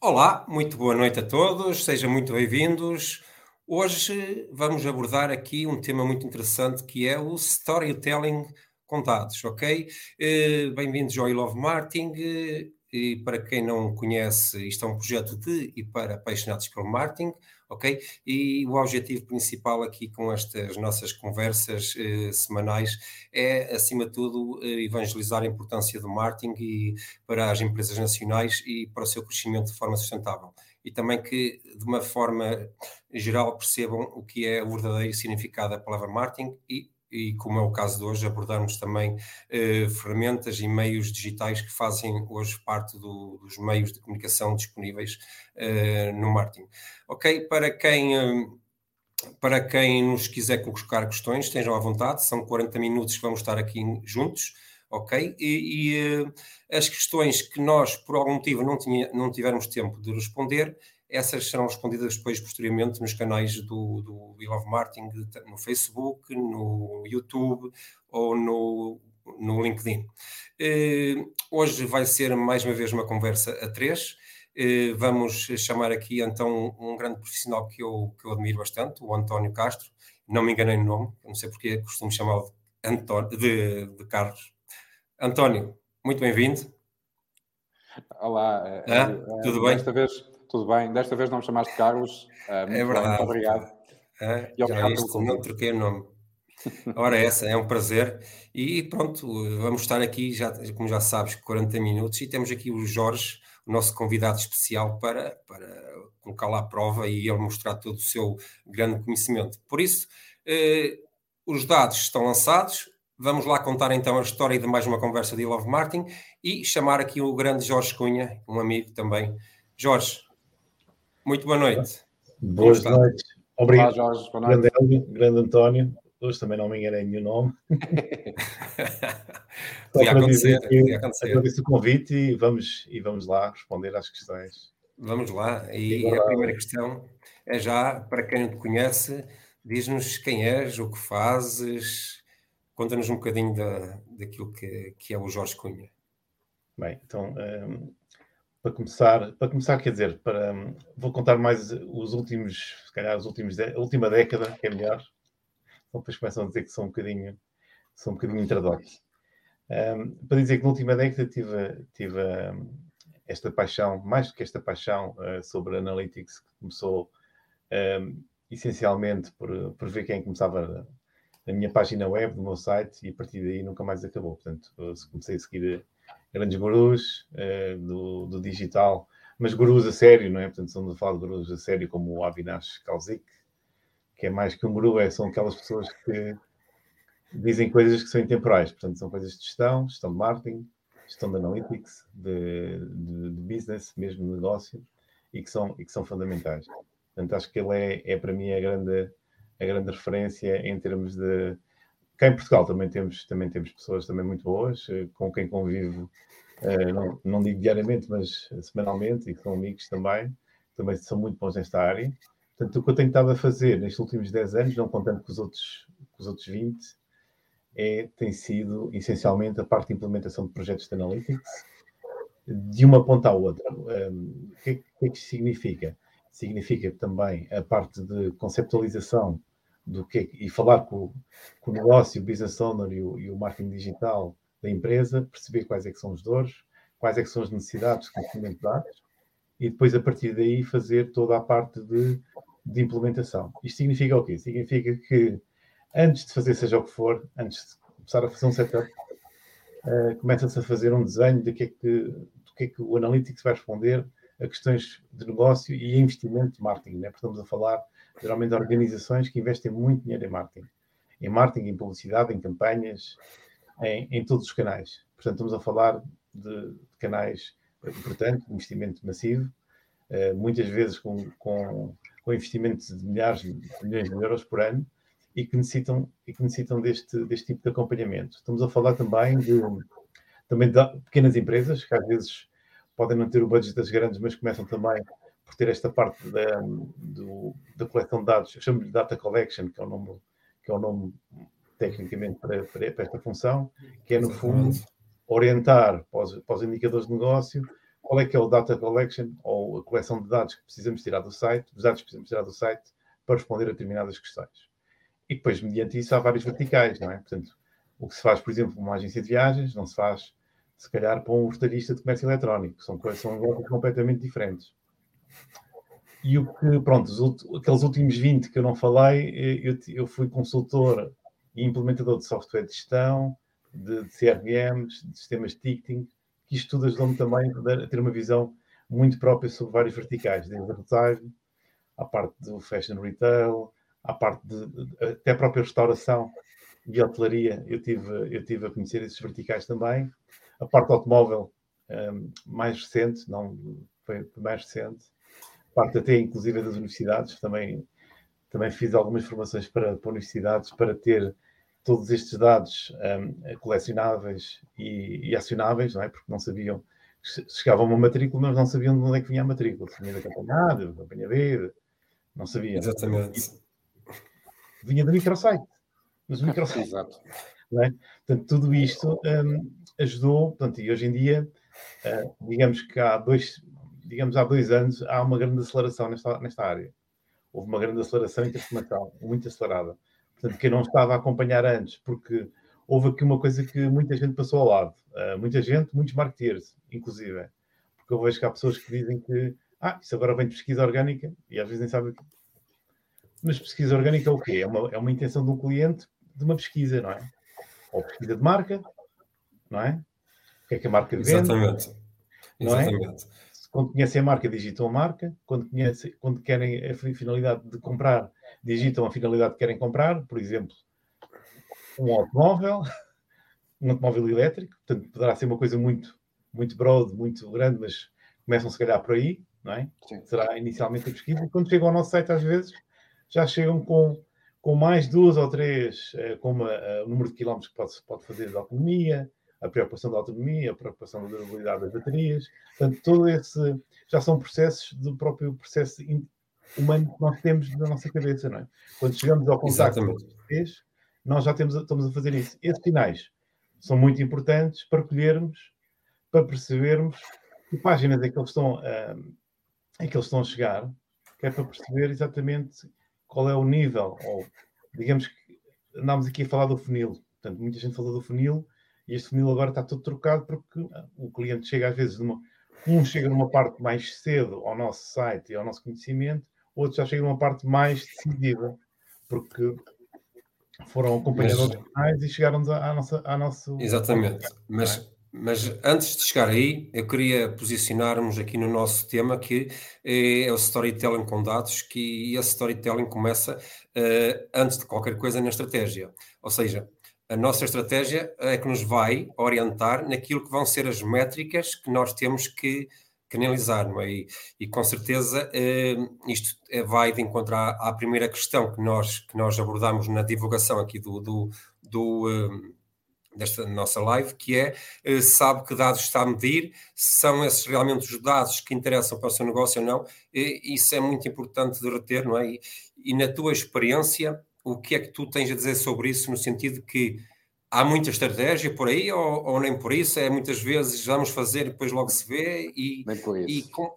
Olá, muito boa noite a todos, sejam muito bem-vindos. Hoje vamos abordar aqui um tema muito interessante que é o storytelling contados, ok? Eh, bem-vindos ao I Love Marketing. E para quem não conhece, isto é um projeto de e para apaixonados pelo marketing, ok? E o objetivo principal aqui com estas nossas conversas eh, semanais é, acima de tudo, eh, evangelizar a importância do marketing e para as empresas nacionais e para o seu crescimento de forma sustentável. E também que, de uma forma geral, percebam o que é o verdadeiro significado da palavra marketing e e como é o caso de hoje, abordarmos também eh, ferramentas e meios digitais que fazem hoje parte do, dos meios de comunicação disponíveis eh, no marketing. Ok, para quem, eh, para quem nos quiser colocar questões, estejam à vontade, são 40 minutos que vamos estar aqui juntos, ok? E, e eh, as questões que nós, por algum motivo, não, tinha, não tivermos tempo de responder, essas serão respondidas depois, posteriormente, nos canais do, do We Love Marketing, no Facebook, no YouTube ou no, no LinkedIn. Eh, hoje vai ser mais uma vez uma conversa a três. Eh, vamos chamar aqui então um grande profissional que eu, que eu admiro bastante, o António Castro. Não me enganei no nome, não sei porque costumo chamá-lo de, de, de Carlos. António, muito bem-vindo. Olá, ah, tudo bem? Desta vez tudo bem. Desta vez não me chamaste Carlos. Uh, é verdade. Bem, obrigado. É, e obrigado pelo Não troquei o nome. Ora, essa é um prazer. E pronto, vamos estar aqui, já, como já sabes, 40 minutos. E temos aqui o Jorge, o nosso convidado especial, para, para colocá-lo à prova e ele mostrar todo o seu grande conhecimento. Por isso, eh, os dados estão lançados. Vamos lá contar então a história de mais uma conversa de Love Martin e chamar aqui o grande Jorge Cunha, um amigo também. Jorge, muito boa noite. Boas noites. Obrigado, Olá, Jorge. Boa noite. Grande, grande António. Hoje também não me enganei nenhum nome. podia acontecer, podia acontecer. Agradeço o convite e vamos, e vamos lá responder às questões. Vamos lá. E, e a primeira questão é já, para quem não te conhece, diz-nos quem és, o que fazes, conta-nos um bocadinho da, daquilo que, que é o Jorge Cunha. Bem, então, um, para começar, para começar, quer dizer, para, vou contar mais os últimos, se calhar, os últimos, a última década, que é melhor. Então, depois começam a dizer que são um bocadinho, são um bocadinho intradoxos. Um, para dizer que na última década tive, tive esta paixão, mais do que esta paixão uh, sobre analytics, que começou um, essencialmente por, por ver quem começava na minha página web, no meu site, e a partir daí nunca mais acabou. Portanto, comecei a seguir grandes gurus uh, do, do, digital, mas gurus a sério, não é? Portanto, estamos a falar de gurus a sério como o Avinash Kauzik, que é mais que um guru, é, são aquelas pessoas que dizem coisas que são intemporais, portanto, são coisas de gestão, gestão de marketing, gestão de analytics, de, de, de business, mesmo de negócio, e que são, e que são fundamentais. Portanto, acho que ele é, é para mim a grande, a grande referência em termos de Cá em Portugal também temos, também temos pessoas também muito boas, eh, com quem convivo, eh, não, não digo diariamente, mas semanalmente, e que são amigos também, também são muito bons nesta área. Portanto, o que eu tenho estado a fazer nestes últimos 10 anos, não contando com os outros, com os outros 20, é, tem sido essencialmente a parte de implementação de projetos de analytics, de uma ponta à outra. Um, o que, é, que é significa? Significa também a parte de conceptualização do que e falar com, com, o negócio, o business owner e o, e o, marketing digital da empresa, perceber quais é que são os dores, quais é que são as necessidades de conhecimento de dados e depois a partir daí fazer toda a parte de, de implementação. Isto significa o quê? Significa que antes de fazer seja o que for, antes de começar a fazer um setup, uh, começa-se a fazer um desenho de que é que, do que é que o Analytics vai responder a questões de negócio e investimento de marketing. Né? Porque estamos a falar geralmente organizações que investem muito dinheiro em marketing. Em marketing, em publicidade, em campanhas, em, em todos os canais. Portanto, estamos a falar de, de canais importantes, investimento massivo, uh, muitas vezes com, com, com investimentos de milhares de milhões de euros por ano e que necessitam, e que necessitam deste, deste tipo de acompanhamento. Estamos a falar também de, também de pequenas empresas que às vezes podem não ter o budget das grandes, mas começam também por ter esta parte da, do, da coleção de dados, eu chamo de data collection, que é o nome, que é o nome tecnicamente para, para esta função, que é no fundo orientar para os, para os indicadores de negócio qual é que é o data collection ou a coleção de dados que precisamos tirar do site, os dados que precisamos tirar do site para responder a determinadas questões. E depois, mediante isso, há vários verticais, não é? Portanto, o que se faz, por exemplo, uma agência de viagens, não se faz, se calhar, para um retalhista de comércio eletrónico. São coisas são completamente diferentes. E o que, pronto, os, aqueles últimos 20 que eu não falei, eh, eu, eu fui consultor e implementador de software de gestão, de, de CRMs, de sistemas de ticketing, que isto tudo ajudou-me também a ter uma visão muito própria sobre vários verticais, desde a advertising, à parte do fashion retail, à parte de, até a própria restauração e hotelaria, eu tive, eu tive a conhecer esses verticais também. A parte automóvel, um, mais recente, não foi mais recente. Parte até, inclusive, das universidades, também, também fiz algumas formações para, para universidades para ter todos estes dados um, colecionáveis e, e, acionáveis, não é? Porque não sabiam, chegavam uma matrícula, mas não sabiam de onde é que vinha a matrícula. Se vinha da campanha A, da campanha B, não sabiam. Exatamente. Vinha do microsite. Mas o microsite. Exato. Não é? Portanto, tudo isto um, ajudou, portanto, e hoje em dia, uh, digamos que há dois, digamos, há dois anos, há uma grande aceleração nesta, nesta área. Houve uma grande aceleração transformação, muito acelerada. Portanto, quem não estava a acompanhar antes, porque houve aqui uma coisa que muita gente passou ao lado. Uh, muita gente, muitos marketeers, inclusive. Porque eu vejo que há pessoas que dizem que ah, isso agora vem de pesquisa orgânica e às vezes nem sabem o que. Mas pesquisa orgânica é o quê? É uma, é uma intenção de um cliente de uma pesquisa, não é? Ou pesquisa de marca, não é? O que é que a marca vende? Exatamente. É? Exatamente. É? Quando conhecem a marca, digitam a marca. Quando, conhecem, quando querem a finalidade de comprar, digitam a finalidade que querem comprar, por exemplo, um automóvel, um automóvel elétrico, portanto, poderá ser uma coisa muito, muito broad, muito grande, mas começam se calhar por aí, não é? Sim. Será inicialmente a pesquisa, e quando chegam ao nosso site, às vezes, já chegam com, com mais duas ou três, eh, como uh, o número de quilómetros que pode, pode fazer de autonomia, a preocupação da autonomia, a preocupação da durabilidade das baterias, portanto, todo esse já são processos do próprio processo humano que nós temos na nossa cabeça, não é? Quando chegamos ao contacto com vocês, nós já temos, estamos a fazer isso. Esses sinais são muito importantes para colhermos, para percebermos que páginas é que eles estão, uh, é que eles estão a chegar, que é para perceber exatamente qual é o nível, ou digamos que andámos aqui a falar do funil, portanto, muita gente falou do funil, e este funil agora está todo trocado porque o cliente chega às vezes numa, um chega numa parte mais cedo ao nosso site e ao nosso conhecimento, outro já chega numa parte mais decisiva, porque foram acompanhadores mas, e chegaram à, nossa, à nossa. Exatamente. Mas, mas antes de chegar aí, eu queria posicionarmos aqui no nosso tema que é o storytelling com dados, que esse storytelling começa uh, antes de qualquer coisa na estratégia. Ou seja, a nossa estratégia é que nos vai orientar naquilo que vão ser as métricas que nós temos que canalizar, não é? E, e com certeza eh, isto é, vai de encontro à, primeira questão que nós, que nós abordamos na divulgação aqui do, do, do eh, desta nossa live, que é eh, sabe que dados está a medir, são esses realmente os dados que interessam para o seu negócio ou não, isso é muito importante de reter, não é? E, e na tua experiência, o que é que tu tens a dizer sobre isso, no sentido que há muita estratégia por aí ou, ou, nem por isso? É muitas vezes vamos fazer e depois logo se vê e, e, com,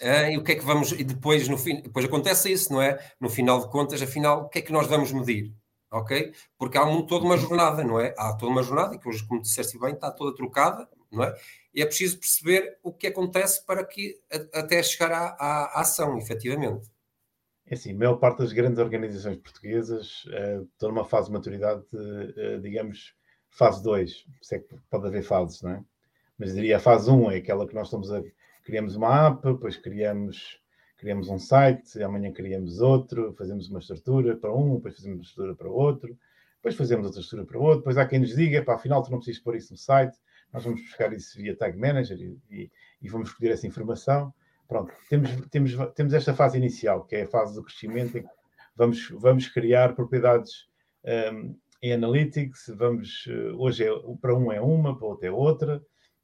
é, e, o que é que vamos e depois no fim depois acontece isso, não é? No final de contas, afinal, o que é que nós vamos medir? Ok? Porque há um, toda uma jornada, não é? Há toda uma jornada que hoje, como disseste bem, está toda trocada, não é? E é preciso perceber o que acontece para que até chegar à, à, à ação, efetivamente. É assim, a maior parte das grandes organizações portuguesas uh, estão numa fase de maturidade, uh, digamos, fase 2. Se é que pode haver fases, não é? Mas diria a fase 1 um é aquela que nós estamos a. Criamos uma app, depois criamos, criamos um site, amanhã criamos outro, fazemos uma estrutura para um, depois fazemos uma estrutura para outro, depois fazemos outra estrutura para outro, depois há quem nos diga, para afinal tu não precisas pôr isso no site, nós vamos buscar isso via Tag Manager e, e, e vamos escolher essa informação. Pronto, temos, temos, temos esta fase inicial, que é a fase do crescimento, em que vamos, vamos criar propriedades um, em analytics, vamos, eh, hoje é, para um é uma, para outro é outra,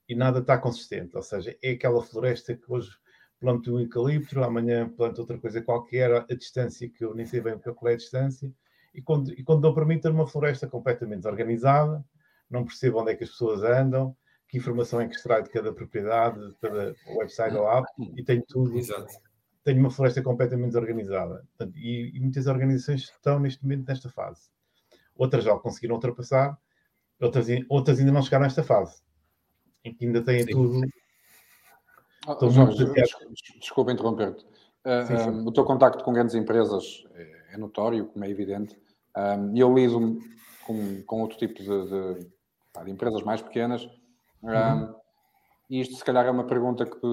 e nada está consistente, ou seja, é aquela floresta que hoje planto um eucalipto, amanhã planto outra coisa qualquer, a distância que eu nem sei bem qual é a distância, e quando, e quando para mim ter uma floresta completamente organizada, não percebo onde é que as pessoas andam, que informação é que extrai de cada propriedade, de cada website ou app, e tenho tudo. Exato. Tenho uma floresta completamente desorganizada. Portanto, e, e, muitas organizações estão neste momento nesta fase. Outras já conseguiram ultrapassar, outras, outras ainda não chegaram a esta fase, em que ainda têm Sim. tudo. Oh, Jorge, desculpa interromper-te. Uh, um, o teu contacto com grandes empresas é, é notório, como é evidente, e eu lido com, com outro tipo de, de, de empresas mais pequenas. Uhum. e isto, se calhar, é uma pergunta que,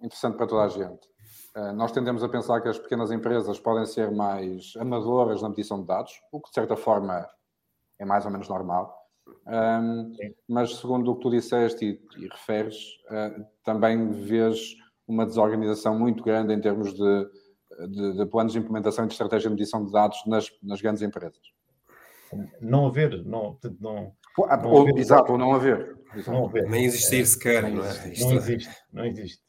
interessante para toda a gente. Uh, nós tendemos a pensar que as pequenas empresas podem ser mais amadoras na medição de dados, o que, de certa forma, é mais ou menos normal. Um, mas, segundo o que tu disseste e, e referes, uh, também vês uma desorganização muito grande em termos de, de, de, planos de implementação e de estratégia de medição de dados nas, nas grandes empresas. Não haver, não, não, não ou, haver, exato, ou não haver. Não haver. Nem existir sequer, não, é? Não existe, não existe.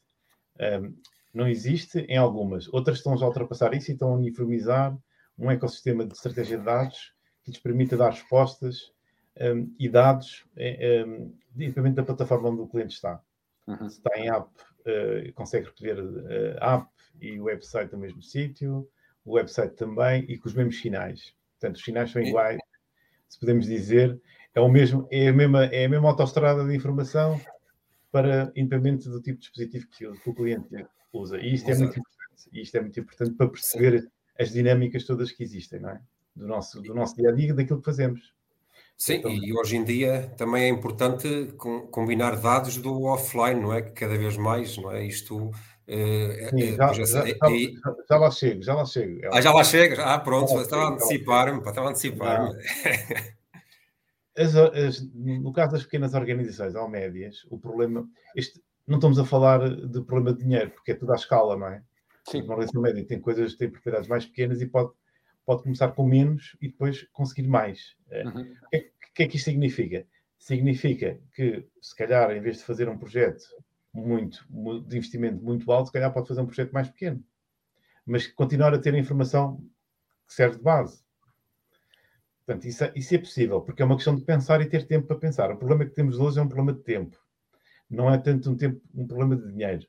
Um, não existe em algumas. Outras estão já a ultrapassar isso e estão a uniformizar um ecossistema de estratégia de dados que lhes permite dar respostas um, e dados um, independente da plataforma onde o cliente está. Uhum. Se está em app, uh, consegue recolher uh, app e o website no mesmo sítio, o website também e com os mesmos sinais. Portanto, os sinais são iguais, se podemos dizer, é, o mesmo, é, a, mesma, é a mesma autoestrada de informação para, independente do tipo de dispositivo que, que o cliente usa. E isto é muito importante. E isto é muito importante para perceber as dinâmicas todas que existem, não é? Do nosso, do nosso dia a dia, daquilo que fazemos. Sim, então, e hoje em dia também é importante combinar dados do offline, não é? Cada vez mais, não é? Isto. Uh, Sim, já, já, já, já, lá chego, já lá chego. Ah, já lá chegas? Ah, pronto, estava a antecipar-me, estava a antecipar-me. As, as, no caso das pequenas organizações ou médias, o problema. Este, não estamos a falar de problema de dinheiro, porque é tudo à escala, não é? Sim. Uma organização média tem coisas, tem propriedades mais pequenas e pode pode começar com menos e depois conseguir mais. Eh, uhum. O que, é, que é que isto significa? Significa que, se calhar, em vez de fazer um projeto muito, de investimento muito alto, se calhar pode fazer um projeto mais pequeno, mas continuar a ter a informação que serve de base. Portanto, isso é, isso é possível, porque é uma questão de pensar e ter tempo para pensar. O problema que temos hoje é um problema de tempo, não é tanto um, tempo, um problema de dinheiro.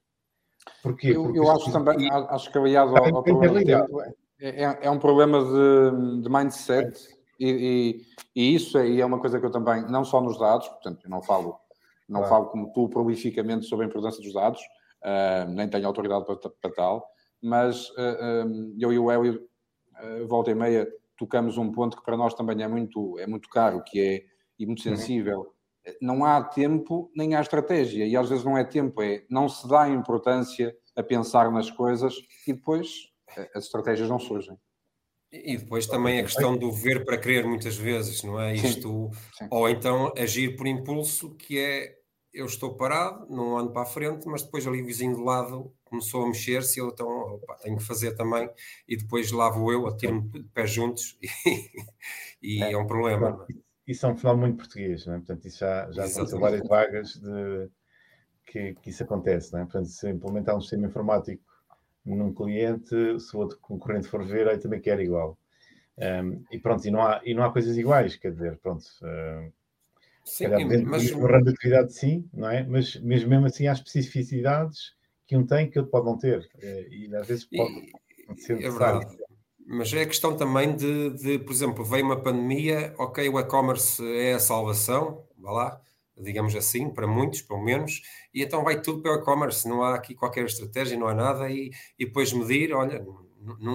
Porquê? Eu, Porque eu acho também, acho que aliado ao, ao problema de tempo, é é, é, é um problema de, de mindset e, e, e, isso é, é uma coisa que eu também, não só nos dados, portanto, eu não falo, não claro. falo como tu prolificamente sobre a importância dos dados, uh, nem tenho autoridade para, para tal, mas uh, ah, um, ah, eu e o Hélio, uh, volta e meia, tocamos um ponto que para nós também é muito, é muito caro, que é, e muito uhum. sensível. Uhum. Não há tempo nem há estratégia, e às vezes não é tempo, é não se dá importância a pensar nas coisas e depois as estratégias não surgem. E depois também a questão do ver para crer, muitas vezes, não é? Sim, Isto, sim. ou então agir por impulso, que é eu estou parado, não ando para a frente, mas depois ali o vizinho do lado começou a mexer-se, eu então opa, tenho que fazer também, e depois lá vou eu, atiro-me de pés juntos, e, e é, é, um problema. Isso é um fenómeno muito português, não é? Portanto, isso já, já aconteceu várias vagas de que, que, isso acontece, não é? Portanto, se implementar um sistema informático num cliente, se o outro concorrente for ver, aí também quer igual. Um, e pronto, e não, há, e não há coisas iguais, quer dizer, pronto. Uh, sim, mas... do ramo de atividade, sim, não é? Mas mesmo, mesmo assim há especificidades que um tem que outro pode não ter. Eh, e às vezes pode e, ser É verdade. Mas é a questão também de, de, por exemplo, veio uma pandemia, ok, o e-commerce é a salvação, vá lá, digamos assim, para muitos, pelo menos, e então vai tudo para o e-commerce, não há aqui qualquer estratégia, não há nada, e, e depois medir, olha,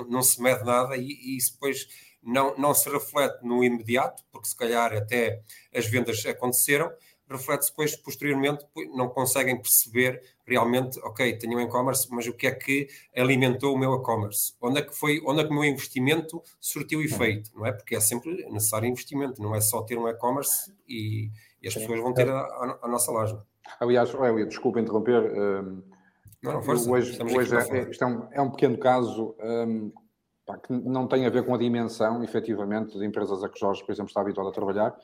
não se mede nada, e, e isso depois não, não se reflete no imediato, porque se calhar até as vendas aconteceram, reflete-se depois, posteriormente, não conseguem perceber realmente, ok, tenho um e-commerce, mas o que é que alimentou o meu e-commerce? Onde é que foi, onde é que o meu investimento surtiu efeito, não é? Porque é sempre necessário investimento, não é só ter um e-commerce e, e as pessoas vão ter a, a, a nossa loja. Aliás, Hélio, desculpa interromper. Um, não, não, força, hoje, hoje é, isto é um, é um pequeno caso um, pá, que não tem a ver com a dimensão, efetivamente, de empresas a que Jorge, por exemplo, está habituado a trabalhar,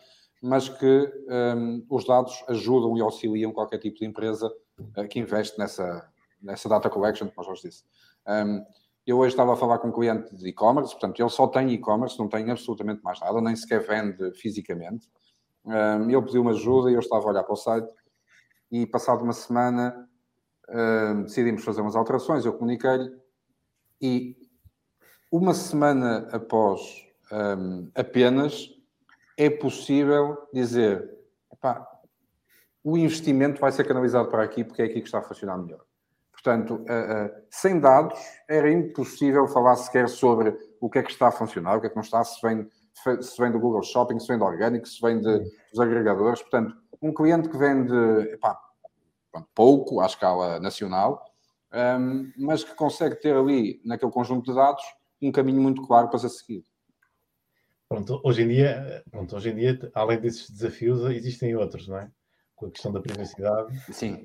mas que um, os dados ajudam e auxiliam qualquer tipo de empresa uh, que investe nessa, nessa data collection, como Jorge disse. Um, eu hoje estava a falar com um cliente de e-commerce, portanto, ele só tem e-commerce, não tem absolutamente mais nada, nem sequer vende fisicamente. Um, ele pediu uma ajuda e eu estava a olhar para o site e passado uma semana uh, decidimos fazer umas alterações, eu comuniquei-lhe e uma semana após um, apenas é possível dizer epá, o investimento vai ser canalizado para aqui porque é aqui que está a funcionar melhor. Portanto, uh, uh, sem dados era impossível falar sequer sobre o que é que está a funcionar, o que é que não está, se vem, se vem do Google Shopping, se vem do orgânico, se vem de, dos agregadores. Portanto, um cliente que vende epá, pouco à escala nacional, um, mas que consegue ter ali, naquele conjunto de dados, um caminho muito claro para ser seguido. Pronto, hoje em dia, pronto, hoje em dia, além desses desafios, existem outros, não é? Com a questão da privacidade. Sim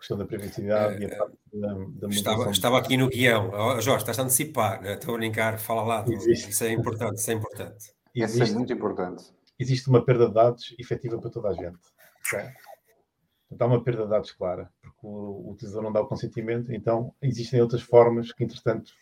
questão da privacidade é, e a parte da, da estava, estava aqui no guião. Oh, Jorge, estás a antecipar, né? estou a brincar, fala lá. Isso é importante, isso é importante. Existe, isso é muito importante. Existe uma perda de dados efetiva para toda a gente. Okay? Então, há uma perda de dados clara, porque o, o utilizador não dá o consentimento, então existem outras formas que, entretanto,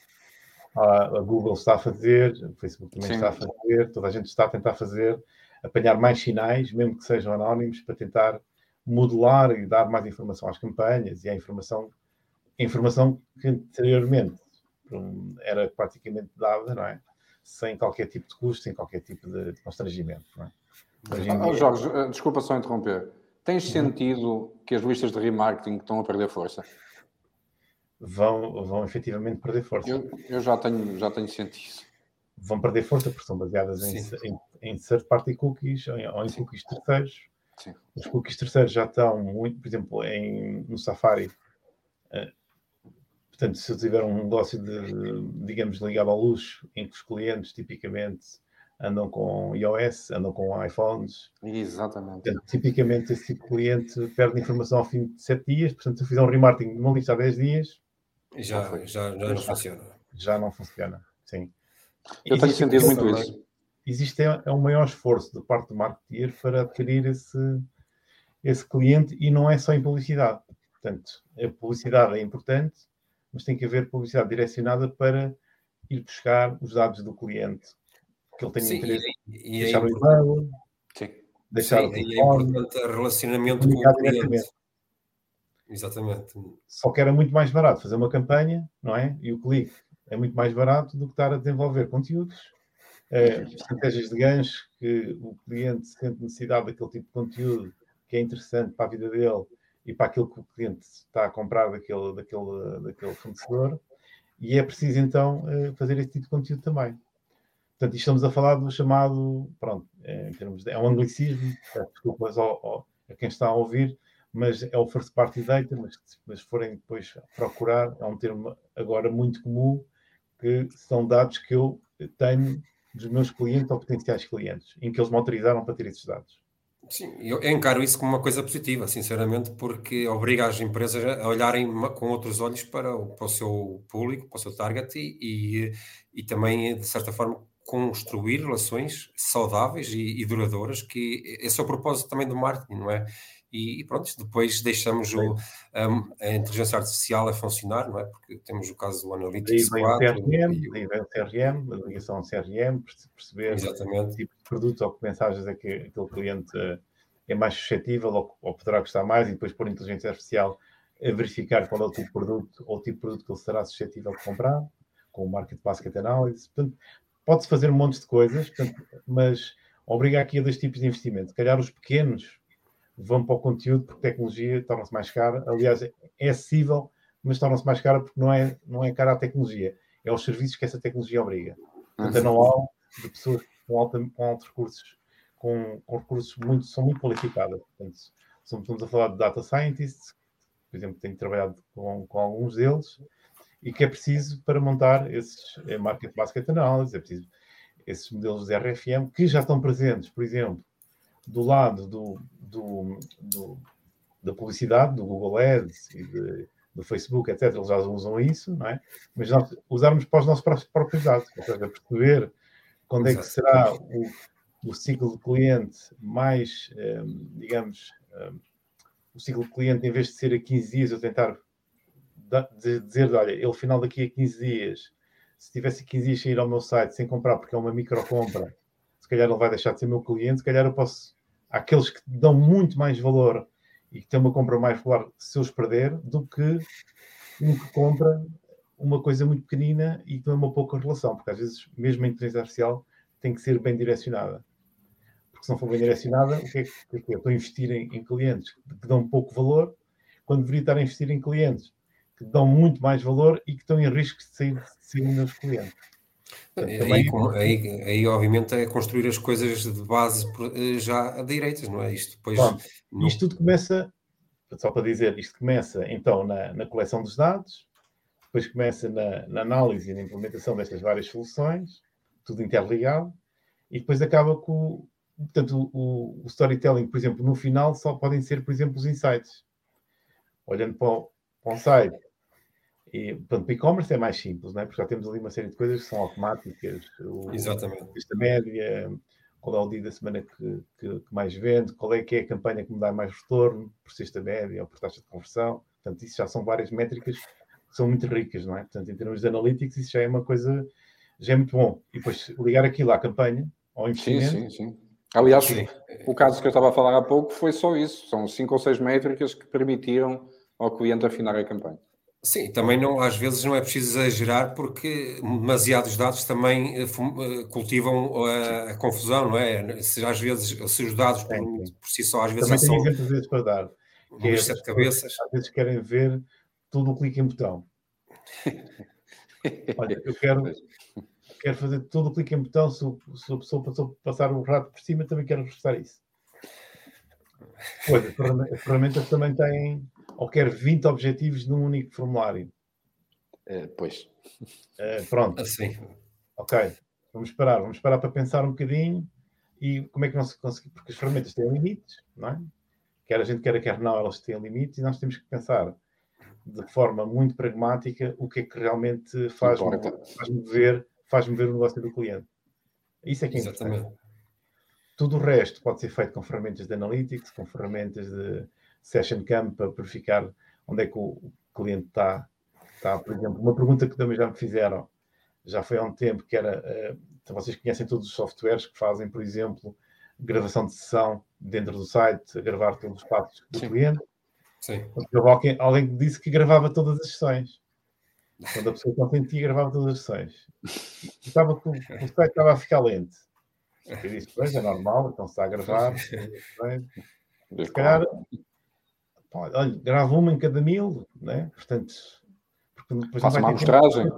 a, Google está a fazer, o Facebook também Sim. está a fazer, toda a gente está a tentar fazer, apanhar mais sinais, mesmo que sejam anónimos, para tentar modelar e dar mais informação às campanhas e a informação, a informação que anteriormente era praticamente dada, não é? Sem qualquer tipo de custo, sem qualquer tipo de constrangimento, não é? Oh, Jorge, eh, desculpa só interromper. Tens uhum. sentido que as listas de remarketing estão a perder força? Vão, vão efetivamente perder força. Eu, eu já, tenho, já tenho sentido. Vão perder força porque são baseadas em, em, em third-party cookies ou em, ou em cookies terceiros Sim. Os cookies terceiros já estão muito, por exemplo, em, no Safari. Uh, portanto, se eu tiver um negócio de, digamos, ligado ao luxo, em que os clientes tipicamente andam com iOS, andam com iPhones. Exatamente. Portanto, tipicamente esse tipo de cliente perde informação ao fim de 7 dias. Portanto, se eu fizer um remarketing de uma lista há 10 dias. Já, já, já, já não funciona. Já não funciona, sim. Eu tenho sentido muito isso existe é, é um maior esforço da parte do marketeer para adquirir esse, esse cliente e não é só em publicidade. Portanto, a publicidade é importante, mas tem que haver publicidade direcionada para ir buscar os dados do cliente que ele tem Sim, interesse. E, e deixar é o e-mail, deixar Sim, o telefone, é importante o relacionamento com o cliente. Exatamente. Só que era muito mais barato fazer uma campanha, não é? E o clique é muito mais barato do que estar a desenvolver conteúdos é, estratégias de gancho que o cliente sente necessidade daquele tipo de conteúdo que é interessante para a vida dele e para aquilo que o cliente está a comprar daquele, daquele, daquele fornecedor, e é preciso então eh, fazer esse tipo de conteúdo também. Portanto, estamos a falar do chamado, pronto, é, em termos de, é um anglicismo, desculpas ao, ao, a quem está a ouvir, mas é o first party data, mas se forem depois procurar, é um termo agora muito comum, que são dados que eu tenho dos meus clientes ou potenciais clientes, em que eles me autorizaram para ter esses dados. Sim, eu encaro isso como uma coisa positiva, sinceramente, porque obriga as empresas a olharem com outros olhos para o, para o seu público, para o seu target e, e, e também, de certa forma, construir relações saudáveis e, e, duradouras, que esse é o propósito também do marketing, não é? E, pronto, depois deixamos o, um, a inteligência artificial a funcionar, não é? Porque temos o caso do Analytics daí 4. CRM, e, vem o CRM, a ligação ao CRM, perceber Exatamente. que tipo de produto ou que mensagens é que aquele cliente eh, é mais suscetível ou, ou poderá gostar mais e depois por inteligência artificial a verificar qual é o tipo de produto ou o tipo de produto que ele será suscetível de comprar, com o Market Basket Analysis. Portanto, pode-se fazer um monte de coisas, portanto, mas obriga aqui a dois tipos de investimento. Se calhar os pequenos vão para o conteúdo porque a tecnologia torna-se mais cara. Aliás, é acessível, mas torna-se mais cara porque não é, não é cara a tecnologia, é os serviços que essa tecnologia obriga. Portanto, não há de pessoas com, alta, com altos recursos, com, com, recursos muito, são muito qualificadas. Portanto, estamos a falar de data scientists, por exemplo, tenho trabalhado com, com alguns deles, e que é preciso para montar esses é Market Basket Analysis, é preciso esses modelos de RFM que já estão presentes, por exemplo, do lado do, do, do, da publicidade, do Google Ads e de, do Facebook, etc., eles já usam isso, não é? Mas nós usarmos para os nossos próprios dados, ou seja, perceber quando é que será o, o ciclo de cliente mais, um, ehm, digamos, um, ehm, o ciclo de cliente, em vez de ser a 15 dias, eu tentar dizer, olha, ele final daqui a 15 dias, se tivesse 15 dias sem ir ao meu site, sem comprar, porque é uma micro compra, se calhar ele vai deixar de ser meu cliente, se calhar eu posso aqueles que dão muito mais valor e que tem uma compra mais regular se os perder do que um que compra uma coisa muito pequenina e que tem uma pouca relação, porque às vezes, mesmo a inteligência artificial tem que ser bem direcionada. Porque se não for bem direcionada, o que é que, é é? Estou a investir em, em, clientes que dão pouco valor, quando deveria estar a investir em clientes que dão muito mais valor e que estão em risco de sair, de sair nos clientes. Aí, aí, aí, obviamente, é construir as coisas de base eh, já direitas, não é? Isto depois. Bom, não... Isto tudo começa, só para dizer, isto começa então na, na coleção dos dados, depois começa na, na, análise e na implementação destas várias soluções, tudo interligado, e depois acaba com. Portanto, o, o storytelling, por exemplo, no final só podem ser, por exemplo, os insights. Olhando para o, para um site, e, portanto, e-commerce é mais simples, não é? porque já temos ali uma série de coisas que são automáticas. O, Exatamente. A média, qual é o dia da semana que, que, que, mais vende, qual é que é a campanha que me dá mais retorno, por sexta média ou por taxa de conversão. Portanto, isso já são várias métricas que são muito ricas, não é? Portanto, em termos de analytics, isso já é uma coisa, já é muito bom. E depois ligar aquilo à campanha, ao investimento. Sim, sim, sim. Aliás, sim. o caso que eu estava a falar há pouco foi só isso. São cinco ou seis métricas que permitiram ao cliente afinar a campanha. Sim, também não, às vezes não é preciso exagerar porque demasiados dados também eh, eh, cultivam a, a confusão, não é? Se, às vezes, se os dados por, por si só, às vezes também são. Também vezes para dar. Que é, sete cabeças. Às vezes querem ver tudo o clique em botão. Olha, eu quero, quero fazer todo o clique em botão. Se, se a pessoa passou passar o rato por cima, também quero registrar isso. Pois, as ferramentas também têm ou quer 20 objetivos num único formulário? É, pois. É, pronto. Assim. Ok. Vamos parar. Vamos parar para pensar um bocadinho e como é que nós conseguimos. Porque as ferramentas têm limites, não é? Quer a gente queira, quer não, elas têm limites e nós temos que pensar de forma muito pragmática o que é que realmente faz, faz mover, faz mover o negócio do cliente. Isso é que é Exatamente. importante. Tudo o resto pode ser feito com ferramentas de analytics, com ferramentas de session camp para verificar onde é que o cliente está. está. Por exemplo, uma pergunta que também já me fizeram, já foi há um tempo, que era, uh, vocês conhecem todos os softwares que fazem, por exemplo, gravação de sessão dentro do site, a gravar todos os passos do Sim. cliente. Sim. Alguém, alguém disse que gravava todas as sessões. Quando a pessoa consentia, gravava todas as sessões. E estava com, o site estava a ficar lento. Eu disse, pois, é normal, então se está a gravar. Se calhar olha, grava uma em cada mil, né? portanto, faça uma amostragem.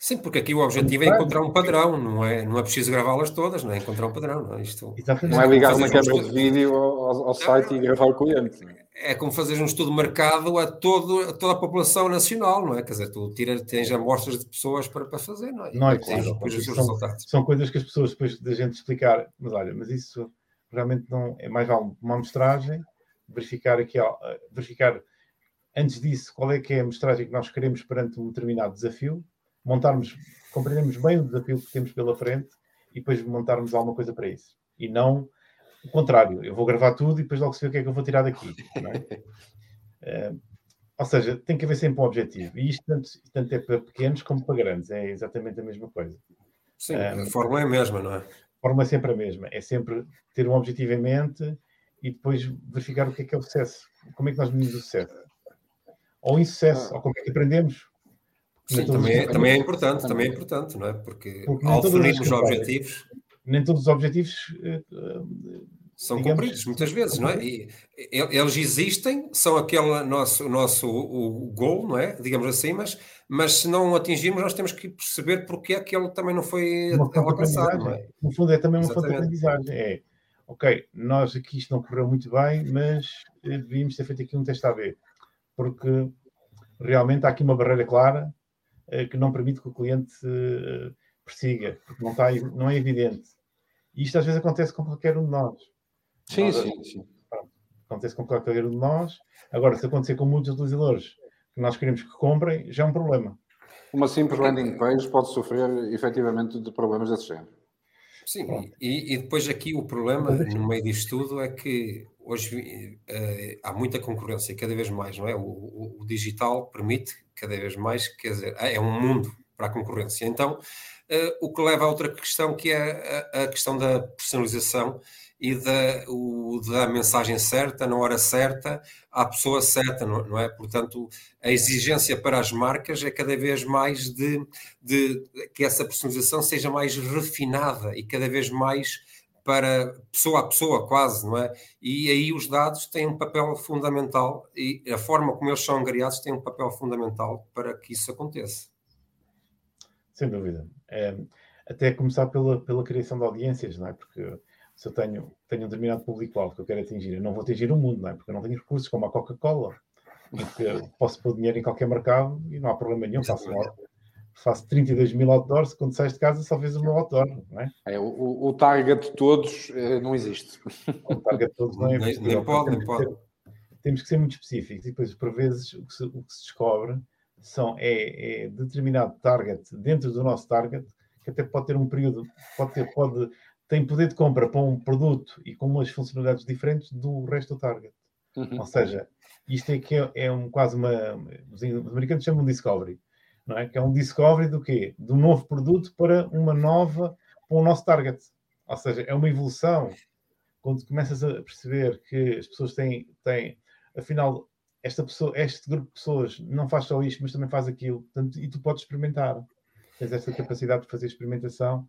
Sim, porque aqui o objetivo é encontrar um padrão, não é, não é preciso gravá-las todas, não é encontrar um padrão. Não é, Isto, não é ligar uma câmera de vídeo ao, ao site e gravar o cliente. É como fazer um estudo marcado a, todo, a toda a população nacional, não é? Quer dizer, tu tira, tens amostras de pessoas para, para fazer, não é? Não é claro. Depois os resultados. são coisas que as pessoas, depois da gente explicar, mas olha, mas isso realmente não é mais vale uma amostragem verificar aqui, verificar antes disso qual é que é a mostragem que nós queremos perante um determinado desafio, montarmos, compreendermos bem o desafio que temos pela frente e depois montarmos alguma coisa para isso. E não o contrário, eu vou gravar tudo e depois logo se vê o que é que eu vou tirar daqui. É? uh, ou seja, tem que haver sempre um objetivo. E isto tanto, tanto, é para pequenos como para grandes. É exatamente a mesma coisa. Sim, um, a fórmula é a mesma, não é? A fórmula é sempre a mesma. É sempre ter um objetivo em mente e depois verificar o que é que é o sucesso. Como é que nós medimos o sucesso? Ou insucesso, ah. ou como é que aprendemos. Sim, também, é, também é importante, também é importante, não é? Porque, Porque ao definirmos os objetivos... Nem todos os objetivos... Uh, são digamos, cumpridos muitas vezes, não é? E, eles existem, são aquele nosso, nosso o, o goal, não é? Digamos assim, mas, mas se não atingirmos, nós temos que perceber porque é que ele também não foi alcançado. Não é? No fundo, é também uma Exatamente. fonte de aprendizagem. É, ok, nós aqui isto não correu muito bem, mas eh, devíamos ter feito aqui um teste AB, porque realmente há aqui uma barreira clara eh, que não permite que o cliente eh, persiga, porque não, está, não é evidente. E isto às vezes acontece com qualquer um de nós. Sim, nós, sim, sim. acontece com qualquer um de nós. Agora, se acontecer com muitos utilizadores que nós queremos que comprem, já é um problema. Uma simples landing page pode sofrer efetivamente de problemas desse género. Sim, e, e, depois aqui o problema no meio disto tudo é que hoje uh, há muita concorrência, cada vez mais, não é? O, o, o, digital permite cada vez mais, quer dizer, é um mundo para a concorrência. Então, o que leva a outra questão, que é a, a questão da personalização e da, o, da mensagem certa, na hora certa, à pessoa certa, não, não, é? Portanto, a exigência para as marcas é cada vez mais de, de que essa personalização seja mais refinada e cada vez mais para pessoa a pessoa, quase, não é? E aí os dados têm um papel fundamental e a forma como eles são angariados tem um papel fundamental para que isso aconteça. Sem dúvida. É, até começar pela, pela criação de audiências, não é? Porque se eu tenho, tenho um determinado público-alvo que eu quero atingir, eu não vou atingir o mundo, não é? Porque eu não tenho recursos como a Coca-Cola, posso pôr dinheiro em qualquer mercado e não há problema nenhum, faço, faço 32 mil outdoors, quando sais de casa só fez o meu outdoor, não é? é o, o target de todos eh, não existe. O target de todos não é Nem, nem pode, nem pode. Temos que ser muito específicos e depois, por vezes, o que se, o que se descobre são, é, é, determinado target dentro do nosso target que até pode ter um período, pode ter, pode tem poder de compra para um produto e com umas funcionalidades diferentes do resto do target. Uhum. Ou seja, isto é que é, é um, quase uma. Os americanos chamam de discovery, não é? Que é um discovery do quê? Do novo produto para uma nova, para o nosso target. Ou seja, é uma evolução. Quando começas a perceber que as pessoas têm, têm afinal, esta pessoa, este grupo de pessoas não faz só isto, mas também faz aquilo, portanto, e tu podes experimentar. Tens esta capacidade de fazer experimentação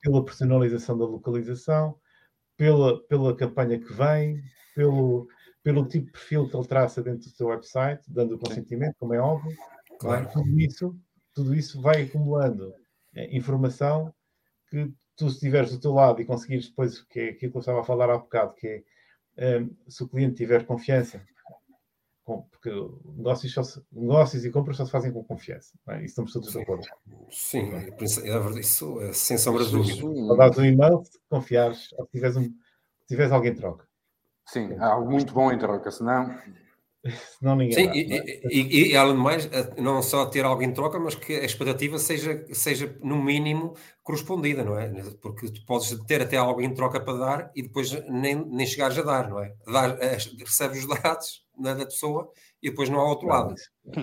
pela personalização da localização, pela, pela campanha que vem, pelo, pelo tipo de perfil que ele traça dentro do seu website, dando o consentimento, como é óbvio. Claro. Tudo, isso, tudo isso vai acumulando é, informação que tu, se estiveres do teu lado e conseguires depois, que é aquilo que eu estava a falar há bocado, que é um, se o cliente tiver confiança porque negócios, só se, negócios e compras só se fazem com confiança. É? Isso estamos todos de acordo. Sim, é, é verdade, isso é sem sombra de dúvida. Ao dar um e-mail, se confiares, ou se tiveres, um, tiveres alguém em troca. Sim, há algo muito bom em troca, senão. senão ninguém. Sim, dá, e, é? e, e, além de mais, eh, não só ter alguém em troca, mas que a expectativa seja, seja no mínimo correspondida, não é? Porque tu podes ter até alguém em troca para dar e depois nem, nem chegares a dar, não é? Dar, eh, recebes os dados da, da pessoa e depois não há outro lado.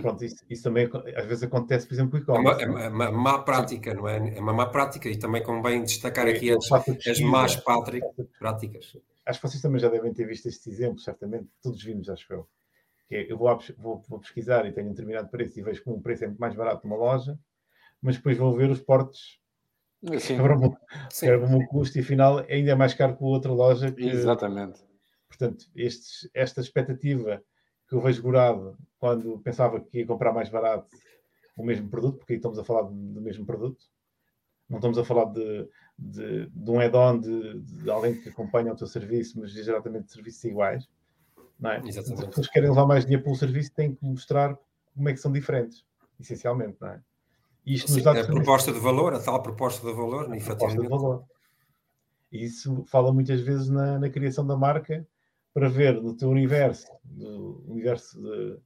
Pronto, isso, isso, também às vezes acontece, por exemplo, com o e-commerce. É uma, é uma má prática, não é? É uma má prática e também convém destacar aqui as, as más práticas. Acho que vocês também já devem ter visto este exemplo, certamente, todos vimos, acho eu. Que é, eu vou, vou, vou, pesquisar e tenho um determinado preço e vejo que um preço é muito mais barato numa loja, mas depois vou ver os portes. Para o meu custo e afinal ainda é mais caro que a outra loja. Que, Exatamente. Portanto, estes, esta expectativa que eu vejo gurado quando pensava que ia comprar mais barato o mesmo produto, porque aí estamos a falar do mesmo produto, não estamos a falar de, de, de um add-on de, de, alguém que acompanha o teu serviço, mas exatamente de serviços iguais. Não é? Exatamente. As pessoas querem levar mais dinheiro pelo serviço têm que mostrar como é que são diferentes, essencialmente, não é? E isto Sim, nos dá a proposta de valor, a tal proposta de valor, a proposta de valor. E isso fala muitas vezes na, na criação da marca para ver no teu universo, do universo de,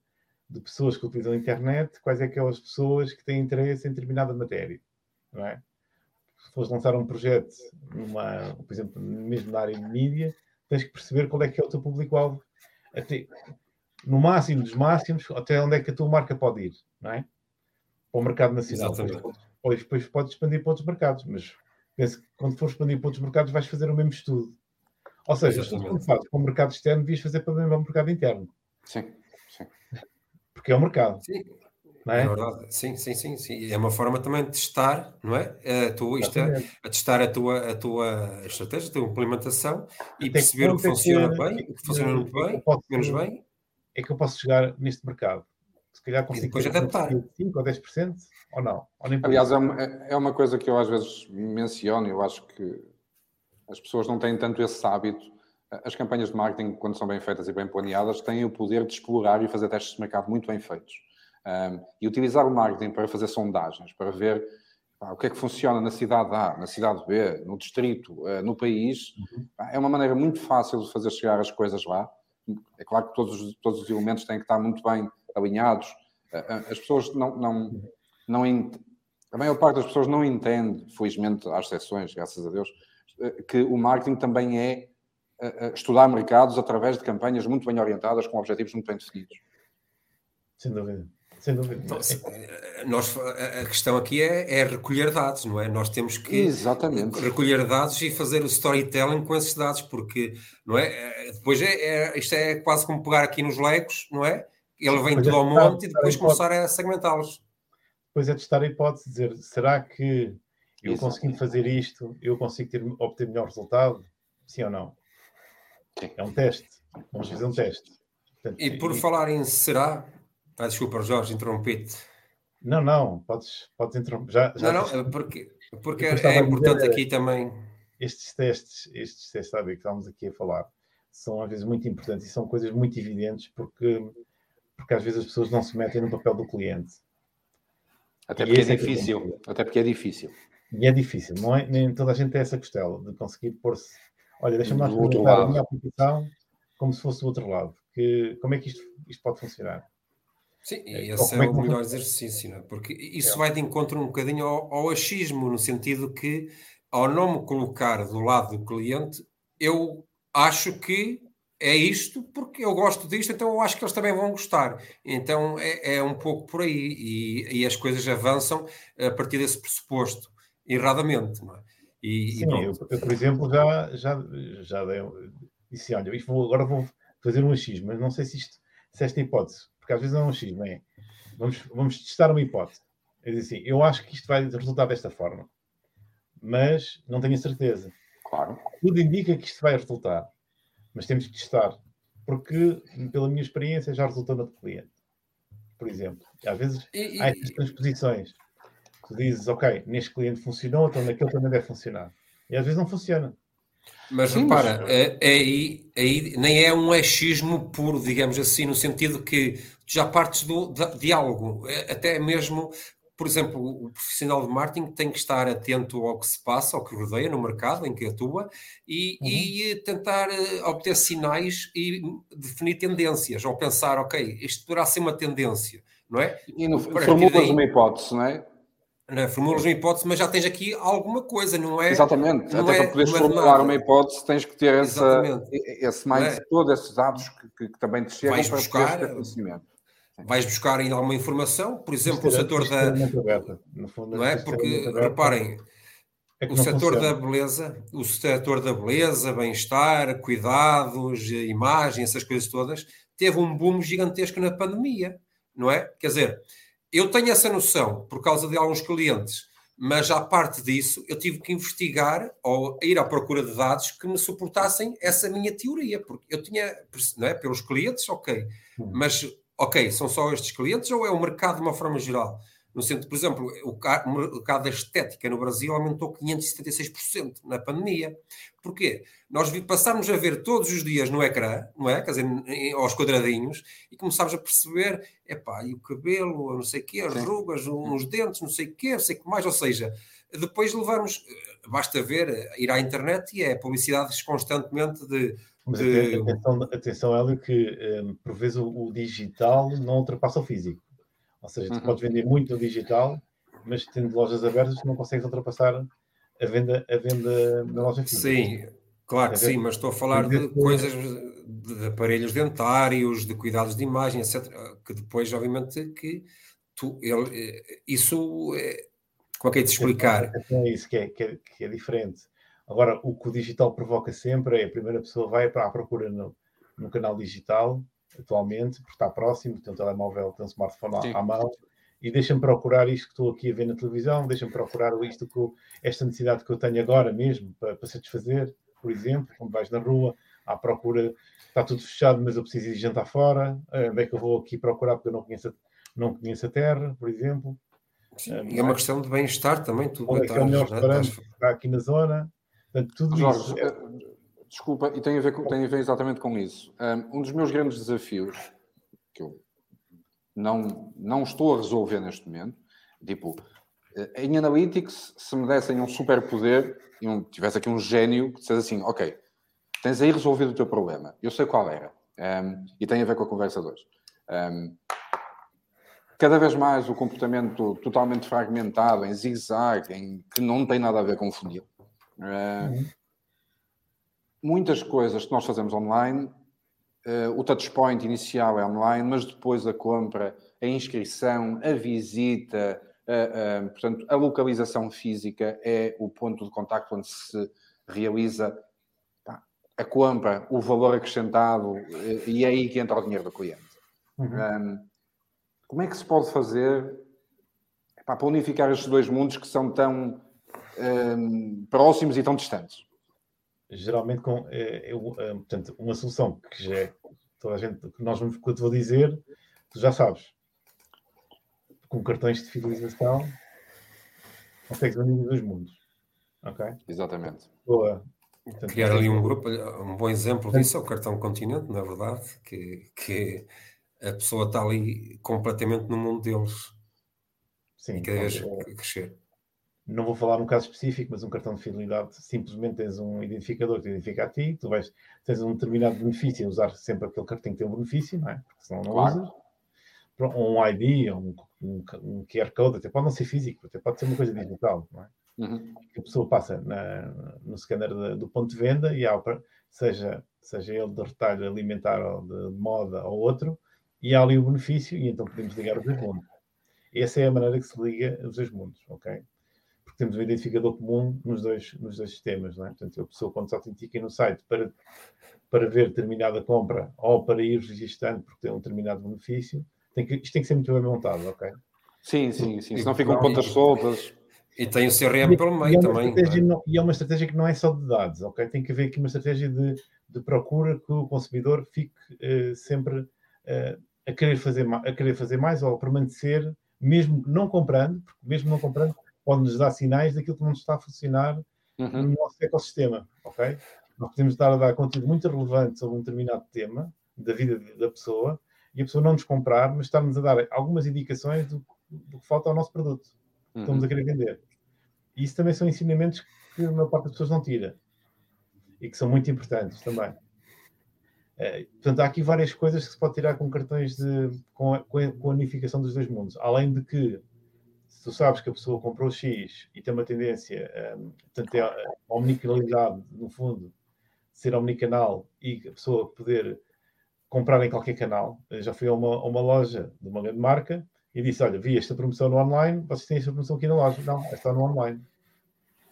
de, pessoas que utilizam a internet, quais é que são as pessoas que têm interesse em determinada matéria, não é? Se fores lançar um projeto, numa, por exemplo, mesmo na área de mídia, tens que perceber qual é que é o teu público-alvo. Até, no máximo dos máximos, até onde é que a tua marca pode ir, não é? Para o mercado nacional. Depois, depois podes expandir para outros mercados, mas penso que quando for expandir para outros mercados vais fazer o mesmo estudo. Ou seja, se tu fazes para o mercado externo, devias fazer para o mercado interno. Sim, sim. Porque é o mercado. Sim. Não é? é verdade. Sim, sim, sim, sim. É uma forma também de testar, não é? A, tua, isto é, a testar a tua, a tua estratégia, a tua implementação e Até perceber o que funciona que, bem, o que funciona muito bem, posso, menos bem. É que eu posso chegar neste mercado. Se calhar consigo depois adaptar. 5 ou 10% ou não. Ou Aliás, é uma, é uma coisa que eu às vezes menciono, eu acho que as pessoas não têm tanto esse hábito. As campanhas de marketing, quando são bem feitas e bem planeadas, têm o poder de explorar e fazer testes de mercado muito bem feitos. Um, e utilizar o marketing para fazer sondagens, para ver o que é que funciona na cidade A, na cidade B, no distrito, uh, no país, uhum. é uma maneira muito fácil de fazer chegar as coisas lá. É claro que todos, os, todos os elementos têm que estar muito bem alinhados. Uh, as pessoas não, não, não a maior parte das pessoas não entende, felizmente, há exceções, graças a Deus, que o marketing também é eh, eh, estudar mercados através de campanhas muito bem orientadas, com objetivos muito bem definidos. Sem dúvida. Sem dúvida. Então, eh, nós, a questão aqui é, é, recolher dados, não é? Nós temos que Exatamente. recolher dados e fazer o storytelling com esses dados, porque não é? Depois é, é isto é quase como pegar aqui nos legos, não é? Ele vem tudo é ao monte e depois começar a segmentá-los. Depois é testar a hipótese, dizer, será que eu conseguindo fazer isto, eu consigo ter, obter melhor resultado? Sim ou não? É um teste. Vamos fazer um teste. Portanto, e por e... falar em será, ah, desculpa, Jorge, interrompi-te. Não, não, podes, podes interromper. Já, já não, não, porque, porque é, é importante aqui também. Estes testes, estes testes sabe, que estamos aqui a falar, são às vezes muito importantes e são coisas muito evidentes porque, porque às vezes as pessoas não se metem no papel do cliente. Até porque é, é difícil. É até porque é difícil. E é difícil, não é? Nem toda a gente tem essa costela de conseguir pôr-se. Olha, deixa-me lá experimentar a minha aplicação como se fosse do outro lado. Que, como é que isto, isto pode funcionar? Sim, e é, esse é, é o melhor exercício, não é? porque isso é. vai de encontro um bocadinho ao, ao, achismo, no sentido que, ao não me colocar do lado do cliente, eu acho que é isto porque eu gosto disto, então eu acho que eles também vão gostar. Então é, é um pouco por aí, e, e, as coisas avançam a partir desse pressuposto, erradamente, não é? E, Sim, e eu, eu, por exemplo, já, já, já dei, disse, olha, vou, agora vou fazer um achismo, mas não sei se, isto, se esta hipótese porque às vezes não é um X, não é? Vamos, vamos testar uma hipótese. É dizer assim, eu acho que isto vai resultar desta forma, mas não tenho a certeza. Claro. Tudo indica que isto vai resultar, mas temos que testar, porque, pela minha experiência, já resultou no cliente. Por exemplo, às vezes e, e, há estas transposições. Tu dizes, ok, neste cliente funcionou, então naquele também deve funcionar. E às vezes não funciona. Mas Sim, repara, mas... É, é aí, aí nem é um achismo puro, digamos assim, no sentido que já partes do, de, algo, é, até mesmo, por exemplo, o profissional de marketing tem que estar atento ao que se passa, ao que rodeia no mercado em que atua e, uhum. e tentar eh, obter sinais e definir tendências, ou pensar, ok, isto poderá ser uma tendência, não é? E no, formulas daí, uma hipótese, não é? Não é? Formulas uma hipótese, mas já tens aqui alguma coisa, não é? Exatamente. Não Até é, para poderes formular uma hipótese, tens que ter essa, esse mais é? todos esses dados que, que, que, também te chegam vais para buscar, ter conhecimento. Vais buscar ainda alguma informação, por exemplo, o setor da. Aberta, fundo, não é? Porque, reparem, é o setor funciona. da beleza, o setor da beleza, bem-estar, cuidados, imagem, essas coisas todas, teve um boom gigantesco na pandemia, não é? Quer dizer, eu tenho essa noção por causa de alguns clientes, mas à parte disso, eu tive que investigar ou ir à procura de dados que me suportassem essa minha teoria, porque eu tinha, não é, pelos clientes, ok, hum. mas ok, são só estes clientes ou é o mercado de uma forma geral? No sentido, por exemplo, o mercado da estética no Brasil aumentou 576% na pandemia. Porquê? Nós passámos a ver todos os dias no ecrã, não é? Quer dizer, aos quadradinhos, e começámos a perceber, epá, e o cabelo, não sei o quê, as rugas, uns dentes, não sei o quê, não sei o que mais. Ou seja, depois levamos, basta ver, ir à internet e é publicidades constantemente de mas atenção, atenção Hélio, que um, por vezes o, o, digital não ultrapassa o físico. Ou seja, tu uhum. podes vender muito no digital, mas tendo lojas abertas, não consegues ultrapassar a venda, a venda na loja física. Sim, claro que sim, mas estou a falar de coisas, de aparelhos dentários, de cuidados de imagem, etc. Que depois, obviamente, que tu, ele, eh, isso, é, como é que é de explicar? É isso que é, que é, que é diferente. Agora, o que o digital provoca sempre é a primeira pessoa vai para a procura no, no canal digital atualmente, porque está próximo, tem um telemóvel, tem um smartphone Sim. à, mão, e deixa-me procurar isto que estou aqui a ver na televisão, deixa-me procurar isto que eu, esta necessidade que eu tenho agora mesmo para, para satisfazer, por exemplo, quando vais na rua, à procura, está tudo fechado, mas eu preciso ir jantar fora, eh, onde é que eu vou aqui procurar porque eu não conheço, não conheço a terra, por exemplo. Sim, é, é uma questão de bem-estar também, tudo. Onde é que é o melhor restaurante que está aqui na zona? Portanto, tudo Jorge, isso. Desculpa, e tem a, ver com, tem a ver exatamente com isso. Um dos meus grandes desafios, que eu não, não estou a resolver neste momento, tipo, eh, em Analytics, se me dessem um superpoder, e um, tivesse aqui um gênio que dissesse assim, ok, tens aí resolvido o teu problema. Eu sei qual era. Um, e tem a ver com a conversa de hoje. Um, cada vez mais o comportamento totalmente fragmentado, em zigue-zague, em, que não tem nada a ver com o funil. Uh, uhum muitas coisas que nós fazemos online uh, o touchpoint inicial é online, mas depois a compra, a inscrição, a visita, portanto, a localização física é o ponto de contacto onde se realiza pá, a compra, o valor acrescentado, e é aí que entra o dinheiro do cliente. Uhum. Um, como é que se pode fazer pá, para unificar estes dois mundos que são tão um, próximos e tão distantes? Geralmente com é, é, é, portanto, uma solução que já é toda a gente, que nós vamos, que eu te vou dizer, tu já sabes. Com cartões de fidelização, consegues unir os dois mundos. Ok? Exatamente. Boa. Portanto, Criar ali um grupo, um bom exemplo disso é o cartão Continente, na verdade, que, que a pessoa está ali completamente no mundo deles. Sim, e cada vez é, crescer não vou falar num caso específico, mas um cartão de fidelidade, simplesmente tens um identificador que te identifica a ti, tu vais, tens um determinado benefício, usar sempre aquele cartão que tem um benefício, não é? Porque senão não claro. usas. Um ID, um, um, um, QR Code, até pode não ser físico, até pode ser uma coisa digital, não é? Uhum. A pessoa passa na, no scanner de, do ponto de venda e há, seja, seja ele de retalho alimentar ou de moda ou outro, e há ali o benefício e então podemos ligar os dois mundos. Essa é a maneira que se liga os dois mundos, ok? Temos um identificador comum nos dois, nos dois sistemas. Não é? Portanto, a pessoa, quando se autentica no site para, para ver determinada compra ou para ir registrando porque tem um determinado benefício, tem que, isto tem que ser muito bem montado, ok? Sim, sim, sim. Senão ficam pontas soltas. E tem o CRM pelo meio e é também. Não, e é uma estratégia que não é só de dados, ok? Tem que haver aqui uma estratégia de, de procura que o consumidor fique uh, sempre uh, a, querer fazer, a querer fazer mais ou a permanecer, mesmo não comprando, porque mesmo não comprando, pode-nos dar sinais daquilo que não está a funcionar uhum. no nosso ecossistema, ok? Nós podemos estar a dar conteúdo muito relevante sobre um determinado tema da vida da pessoa e a pessoa não nos comprar, mas está-nos a dar algumas indicações do, do, que falta ao nosso produto que uhum. estamos a querer vender. E isso também são ensinamentos que a maior parte das pessoas não tira e que são muito importantes também. É, portanto, há aqui várias coisas que se pode tirar com cartões de, com, a, com a unificação dos dois mundos. Além de que se tu sabes que a pessoa comprou X e tem uma tendência, um, portanto, é a omnicanalidade, no fundo, ser omnicanal e a pessoa poder comprar em qualquer canal. Eu já fui a uma, a uma loja de uma grande marca e disse: Olha, vi esta promoção no online, vocês têm esta promoção aqui na loja. Não, está no online.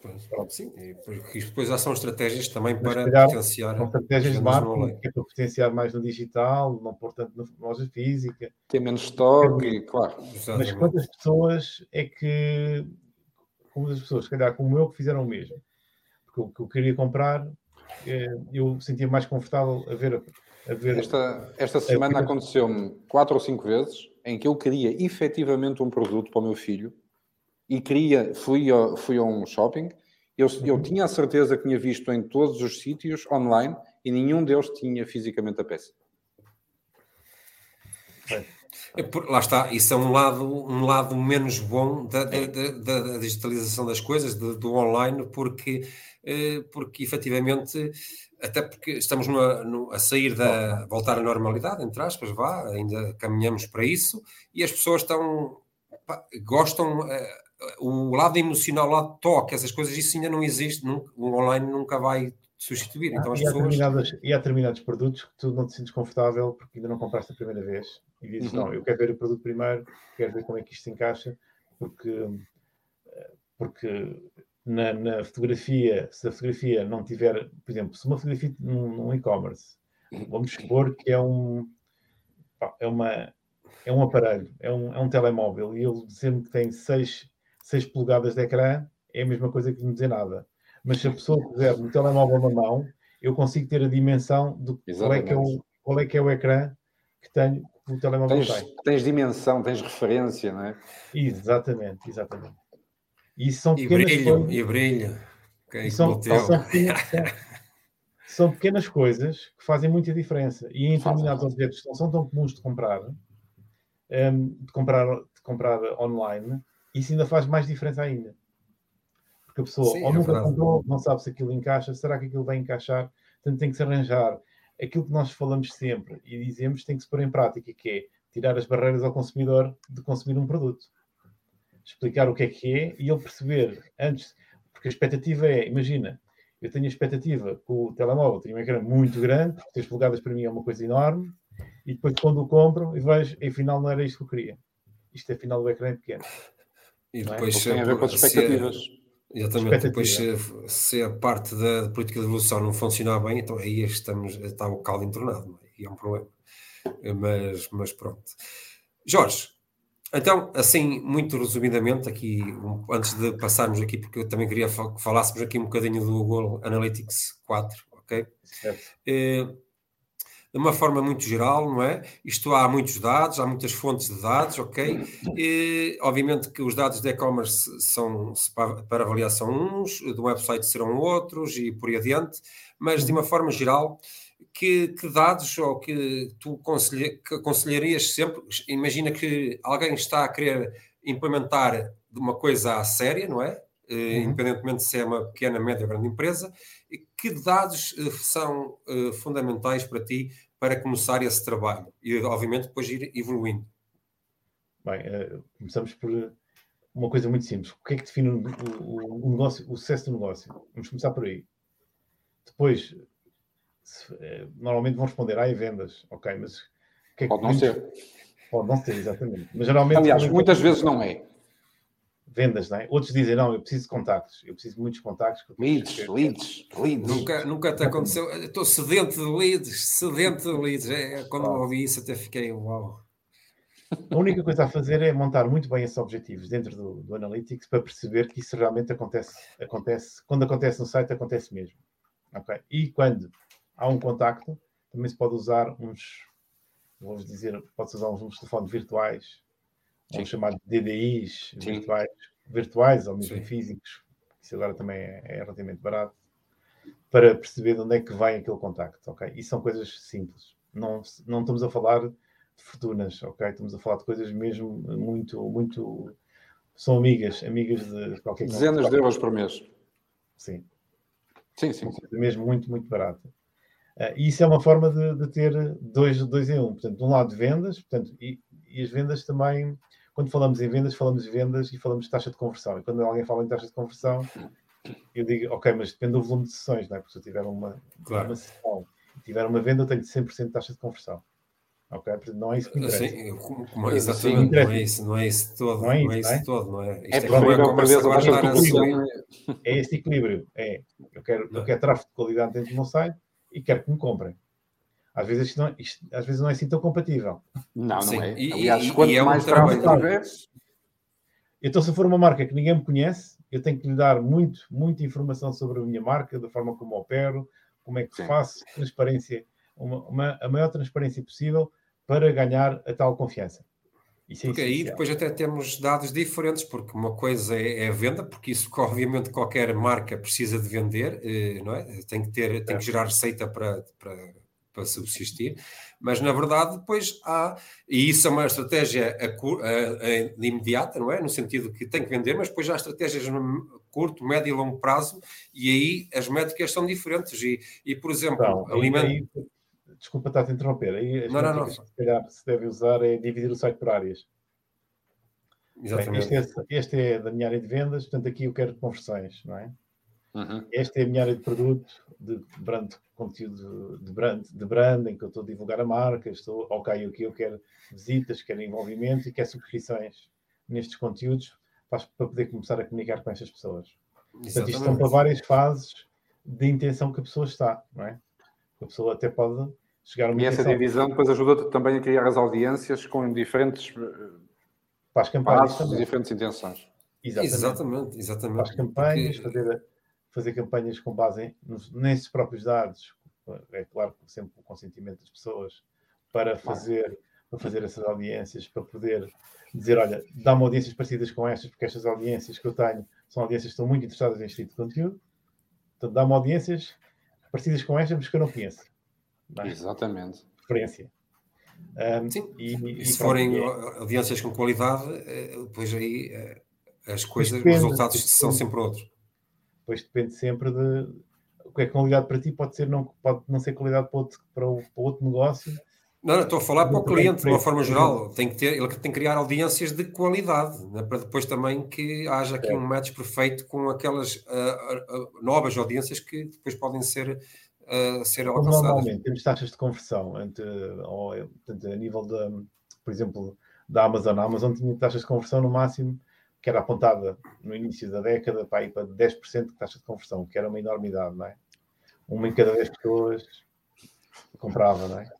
Pronto, sim, porque isto depois já são estratégias também Mas para calhar, potenciar. São estratégias de marketing que é para potenciar mais no digital, não por tanto na loja física. Tem menos estoque, claro. Mas quantas pessoas é que, como as pessoas, se calhar como eu, que fizeram o mesmo? Porque o que eu queria comprar, é, eu sentia mais confortável a ver. A ver esta, esta semana aconteceu-me quatro ou cinco vezes em que eu queria efetivamente um produto para o meu filho e queria, fui a, fui a um shopping, eu, eu uhum. tinha a certeza que tinha visto em todos os sítios online e nenhum deles tinha fisicamente a peça. É, lá está, isso é um lado, um lado menos bom da, da, da, da digitalização das coisas, do, do online, porque, eh, porque efetivamente, até porque estamos no, a sair da. voltar à normalidade, entre aspas, vá, ainda caminhamos para isso, e as pessoas estão. Pá, gostam. Eh, o lado emocional, o lado toque, essas coisas, isso ainda não existe, nunca, o online nunca vai substituir. Então, as e, pessoas... há determinados, e há determinados produtos que tu não te sentes confortável porque ainda não compraste a primeira vez e dizes, uhum. não, eu quero ver o produto primeiro, quero ver como é que isto se encaixa, porque, porque na, na fotografia, se a fotografia não tiver, por exemplo, se uma fotografia num, num e-commerce, vamos supor que é um é uma é um aparelho, é um, é um telemóvel, e ele dizer-me que tem 6 6 polegadas de ecrã é a mesma coisa que não dizer nada. Mas se a pessoa puser no telemóvel na mão, eu consigo ter a dimensão do qual é, que é o, qual é que é o ecrã que tenho que o telemóvel tens, tem. Tens dimensão, tens referência, não é? Exatamente, exatamente. E são e brilho, coisas, e brilho. Okay, são, são, pequenas, são, pequenas coisas que fazem muita diferença. E em determinados objetos que não são tão comuns de comprar, um, de comprar, de comprar online, isso ainda faz mais diferença ainda. Porque a pessoa Sim, ou é nunca comprou, não sabe se aquilo encaixa, será que aquilo vai encaixar? Portanto, tem que se arranjar. Aquilo que nós falamos sempre e dizemos tem que se pôr em prática, que é tirar as barreiras ao consumidor de consumir um produto. Explicar o que é que é e ele perceber antes, porque a expectativa é, imagina, eu tenho a expectativa que o telemóvel tem um ecrã muito grande, 3 polegadas para mim é uma coisa enorme, e depois quando o compro e vejo, afinal não era isto que eu queria. Isto afinal o ecrã é pequeno. E é? depois é? tem a ver com as expectativas. Exatamente, depois se, se, a parte da política de evolução não funcionar bem, então aí estamos, está o caldo entornado, é? e é um problema. Mas, mas pronto. Jorge, então, assim, muito resumidamente, aqui, um, antes de passarmos aqui, porque eu também queria que falássemos aqui um bocadinho do Google Analytics 4, ok? Certo. Eh, de uma forma muito geral, não é? Isto há muitos dados, há muitas fontes de dados, ok? E, obviamente que os dados de e-commerce são para avaliação uns, do website serão outros e por aí adiante, mas de uma forma geral, que, que dados ou que tu que aconselharias sempre? Imagina que alguém está a querer implementar uma coisa à séria, não é? Uhum. Independentemente se é uma pequena, média ou grande empresa, que dados eh, são uh, fundamentais para ti para começar esse trabalho e, obviamente, depois ir evoluindo? Bem, uh, começamos por uma coisa muito simples. O que é que define o, o, o, negócio, o sucesso do negócio? Vamos começar por aí. Depois, se, normalmente vão responder, ah, é vendas, ok, mas o que é que Pode não ser. Pode não ser, exatamente. Mas geralmente. Aliás, muitas vezes não é vendas, não é? Outros dizem, não, eu preciso de contactos, eu preciso de muitos contactos. Leads, leads, leads. Nunca, nunca te aconteceu, estou sedento de leads, sedento de leads. É, quando oh. ouvi isso até fiquei, uau. A única coisa a fazer é montar muito bem esses objetivos dentro do, do Analytics para perceber que isso realmente acontece, acontece. Quando acontece no site, acontece mesmo. Okay? E quando há um contacto, também se pode usar uns, vamos dizer, pode-se usar uns, uns telefones virtuais vamos chamar de DDIs virtuais, virtuais ou mesmo Sim. físicos, isso agora também é, é, relativamente barato, para perceber de onde é que vai aquele contacto, ok? E são coisas simples. Não, não estamos a falar de fortunas, ok? Estamos a falar de coisas mesmo muito, muito... São amigas, amigas de qualquer coisa. Dezenas de euros por mês. Sim. Sim, sim. sim. Mesmo muito, muito barata. Uh, e isso é uma forma de, de, ter dois, dois em um. Portanto, de um lado vendas, portanto, e, e as vendas também quando falamos em vendas, falamos de vendas e falamos de taxa de conversão. E quando alguém fala em taxa de conversão, eu digo, ok, mas depende do volume de sessões, não é? Porque se eu tiver uma, claro. uma sessão e tiver uma venda, eu tenho 100% de taxa de conversão. Ok? Não é isso que me interessa. Sim, como, exatamente, não é isso, não é isso todo. Não é isso, não é isso é? todo, não é? Isto é, é como é, é este equilíbrio. É, eu quero, eu quero tráfego de qualidade dentro do meu site e quero que me comprem. Às vezes isto, não, isto, às vezes não é assim tão compatível. Não, não Sim. é. E, Aliás, e, quanto e é mais um tráfego tiver... Então, se for uma marca que ninguém me conhece, eu tenho que lhe dar muito, muita informação sobre a minha marca, da forma como opero, como é que Sim. faço, transparência, uma, uma, a maior transparência possível para ganhar a tal confiança. Isso é porque aí depois até temos dados diferentes, porque uma coisa é, é, a venda, porque isso obviamente qualquer marca precisa de vender, eh, não é? Tem que ter, tem que gerar receita para, para para subsistir, mas na verdade depois há, e isso é uma estratégia a, a, a, imediata, não é? No sentido que tem que vender, mas depois há estratégias no curto, médio e longo prazo, e aí as métricas são diferentes. E, e por exemplo, então, alimento... desculpa estar a interromper, aí as não, não, não. que se calhar se deve usar é dividir o site por áreas. Exatamente. Bem, este, é, este é da minha área de vendas, portanto aqui eu quero conversões, não é? Uhum. Esta é a minha área de produto, de brand, conteúdo de, brand, de branding, que eu estou a divulgar a marca, estou, ok, aqui eu quero visitas, quero envolvimento e quero subscrições nestes conteúdos para, para poder começar a comunicar com estas pessoas. Exatamente. Portanto, isto são para várias fases de intenção que a pessoa está, não é? A pessoa até pode chegar a uma E essa divisão depois ajuda também a criar as audiências com diferentes para as campanhas passos, diferentes intenções. Exatamente, exatamente. exatamente. Para as campanhas, Porque... fazer fazer campanhas com base nesses próprios dados, é claro, sempre com o consentimento das pessoas, para fazer, para fazer essas audiências, para poder dizer, olha, dá-me audiências parecidas com estas, porque estas audiências que eu tenho são audiências que estão muito interessadas neste tipo de conteúdo. Portanto, dá-me audiências parecidas com estas, mas que eu não conheço. Não é? Exatamente. Referência. Um, Sim, e, e, e se forem é. audiências com qualidade, eh, depois aí eh, as coisas, depende, os resultados depende. são sempre outros. Depois depende sempre de o que é qualidade para ti, pode, ser, não, pode não ser qualidade para outro, para, o, para outro negócio Não, não, estou a falar para o cliente, de uma forma geral. Tem que ter, ele tem que criar audiências de qualidade, né, para depois também que haja aqui é. um match perfeito com aquelas uh, uh, novas audiências que depois podem ser, uh, ser alcançadas. Normalmente temos taxas de conversão entre, ou, portanto, a nível da, por exemplo, da Amazon. A Amazon tinha taxas de conversão no máximo que era apontada no início da década para ir para 10% de taxa de conversão, que era uma enormidade, não é? Uma em cada 10 pessoas comprava, não é?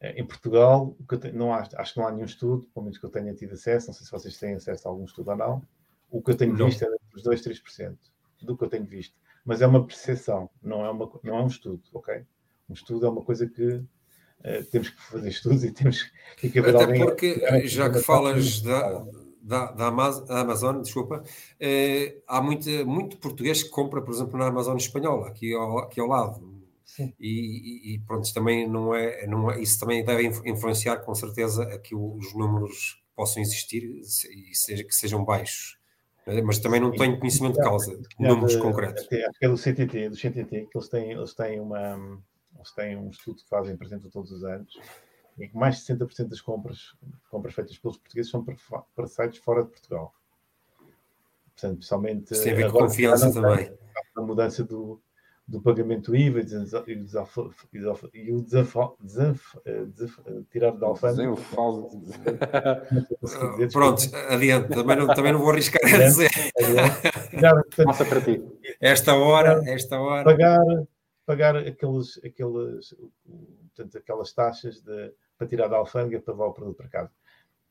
Eh, em Portugal, não há, acho que não há nenhum estudo, pelo menos que eu tenha tido acesso, não sei se vocês têm acesso a algum estudo ou não. O que eu tenho não. visto é os 2 3% do que eu tenho visto. Mas é uma percepção, não é, uma, não é um estudo, ok? Um estudo é uma coisa que uh, temos que fazer estudos e temos que haver Até alguém. Porque, já que falas da, da, da Amazon, desculpa, eh, há muito, muito português que compra, por exemplo, na Amazon espanhola, aqui ao, aqui ao lado e, e, pronto, também não é, não é, isso também deve influenciar com certeza a que os números possam existir e seja, que sejam baixos. Eh, mas também não tenho conhecimento de causa, de números de, concretos. Acho que é do CTT, do CTT, que eles têm, eles têm, uma, eles têm um estudo que fazem, apresentam todos os anos, em que mais de 60% das compras, compras feitas pelos portugueses são para, para sites fora de Portugal. Portanto, principalmente. Isso tem a ver com confiança também. A mudança do, do pagamento IVA e o tirar da alfândega. Pronto, adiante, também não, também não vou arriscar a dizer. Passa para ti. Esta hora, esta hora. Pagar, pagar aqueles, aqueles, portanto, aquelas taxas de, para tirar da alfândega para levar o produto para casa.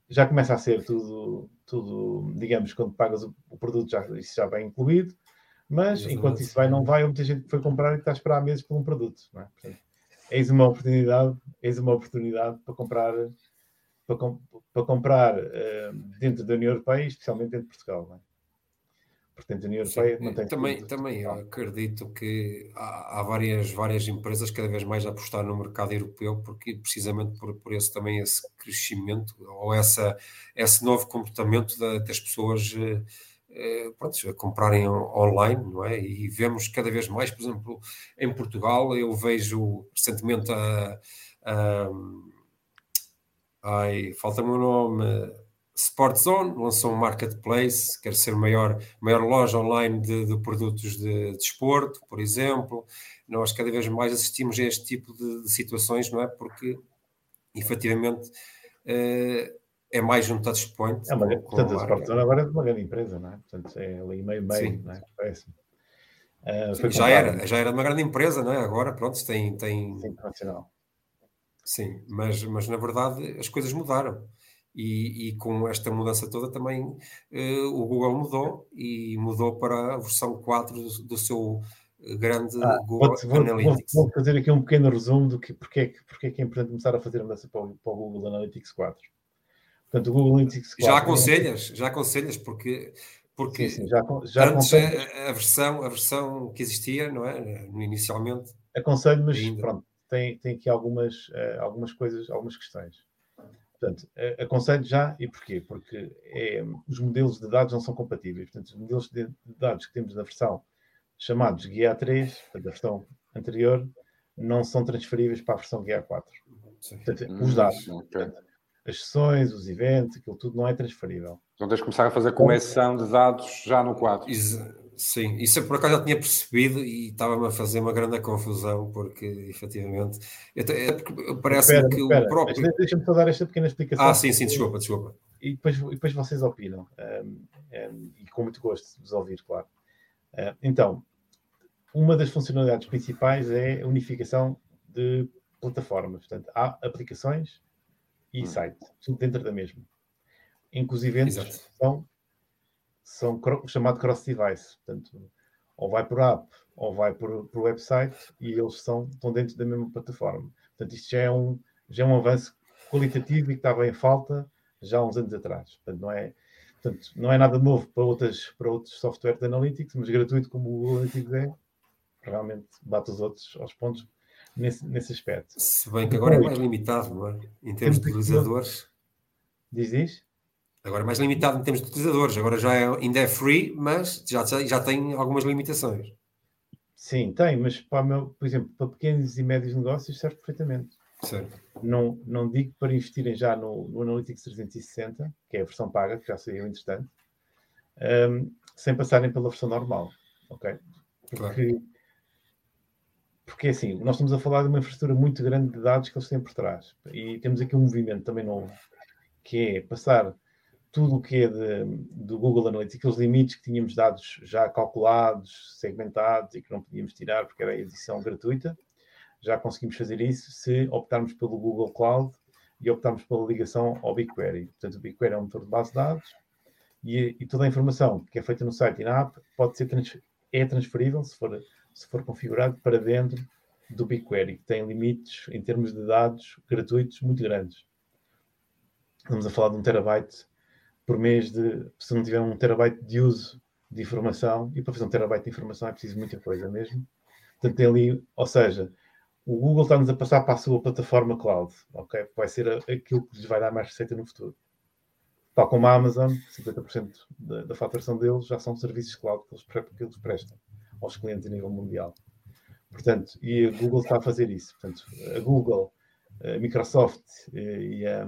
Já começa a ser tudo, tudo digamos, quando pagas o, o produto, já, isso já vem incluído mas Exatamente. enquanto isso vai, não vai, muita gente que foi comprar e está a esperar meses por um produto. Não é? Portanto, eis uma oportunidade, eis uma oportunidade para comprar, para, para comprar uh, dentro da União Europeia, especialmente dentro de Portugal. Portanto, a União Europeia tem também, também eu acredito que há, há, várias, várias empresas cada vez mais a apostar no mercado europeu, porque precisamente por, por esse também esse crescimento ou essa, esse novo comportamento da, das pessoas. Uh, eh, pronto, a comprarem online, não é? E vemos cada vez mais, por exemplo, em Portugal, eu vejo recentemente a. a ai, falta-me o nome. Sportzone lançou um marketplace, quer ser maior, maior loja online de, de produtos de desporto, de por exemplo. Nós cada vez mais assistimos a este tipo de, de situações, não é? Porque efetivamente eh, é mais um touchpoint. É uma, com, portanto, a Sportzone agora é de uma grande empresa, não é? Portanto, é ali meio meio, não é? Parece. Uh, Sim, já, era, já era de uma grande empresa, não é? Agora, pronto, tem. tem... Sim. Sim, mas, mas na verdade as coisas mudaram. E, e com esta mudança toda também uh, o Google mudou e mudou para a versão 4 do, do seu grande ah, Google vou, Analytics. Vou, vou, fazer aqui um pequeno resumo do que porque é que, porque é, que é importante começar a fazer a mudança para o, para o Google Analytics 4. Portanto, o Google Analytics 4... Já aconselhas, já aconselhas, porque, porque sim, sim, já, já antes a, a, versão, a versão que existia, não é? Inicialmente. Aconselho, mas ainda. pronto, tem, tem aqui algumas, uh, algumas coisas, algumas questões. Portanto, aconselho já, e porquê? Porque é, os modelos de dados não são compatíveis. Portanto, os modelos de dados que temos na versão chamados Guia 3, portanto, a versão anterior, não são transferíveis para a versão Guia 4. Portanto, os dados. Hum, okay. portanto, as sessões, os eventos, aquilo tudo não é transferível. Então tens de começar a fazer correção de dados já no quadro. Sim, isso eu por acaso já tinha percebido e estava-me a fazer uma grande confusão, porque efetivamente é, parece que espera, o próprio. Deixa-me só dar esta pequena explicação. Ah, sim, sim, desculpa, desculpa. E depois, e depois vocês opinam, um, um, e com muito gosto de vos ouvir, claro. Uh, então, uma das funcionalidades principais é a unificação de plataformas. Portanto, há aplicações e hum. site, tudo dentro da mesma. Inclusive são, são chamado cross-device, portanto, ou vai por app ou vai por, por website e eles são, estão dentro da mesma plataforma. Portanto, isto já é um, já é um avanço qualitativo e que estava em falta já há uns anos atrás. Portanto, não é, portanto, não é nada novo para, outras, para outros softwares de analytics, mas gratuito como o Analytics é, realmente bate os outros aos pontos nesse, nesse aspecto. Se bem que agora é mais limitado, não é? Em termos de utilizadores. Diz isso? Agora mais limitado em termos de utilizadores. Agora já é, ainda é free, mas já, já tem algumas limitações. Sim, tem, mas para meu, por exemplo, para pequenos e médios negócios serve perfeitamente. Não, não digo para investirem já no, no, Analytics 360, que é a versão paga, que já saiu interessante, um, sem passarem pela versão normal. Ok? Porque, claro. porque assim, nós estamos a falar de uma infraestrutura muito grande de dados que eles têm por trás. E temos aqui um movimento também novo, que é passar tudo o que é de, do Google Analytics, aqueles limites que tínhamos dados já calculados, segmentados e que não podíamos tirar porque era edição gratuita, já conseguimos fazer isso se optarmos pelo Google Cloud e optarmos pela ligação ao BigQuery. Portanto, o BigQuery é um motor de base de dados e, e, toda a informação que é feita no site e na app pode ser trans, é transferível, se for, se for configurado, para dentro do BigQuery, que tem limites em termos de dados gratuitos muito grandes. Estamos a falar de um terabyte por mês de, se não tiver um terabyte de uso de informação, e para fazer um terabyte de informação é preciso muita coisa mesmo. Portanto, tem ali, ou seja, o Google está-nos a passar para a sua plataforma cloud, ok? Vai ser aquilo que lhes vai dar mais receita no futuro. Tal como a Amazon, 50% da, da faturação deles já são serviços cloud que eles, que eles prestam aos clientes a nível mundial. Portanto, e a Google está a fazer isso. Portanto, a Google, a Microsoft e a,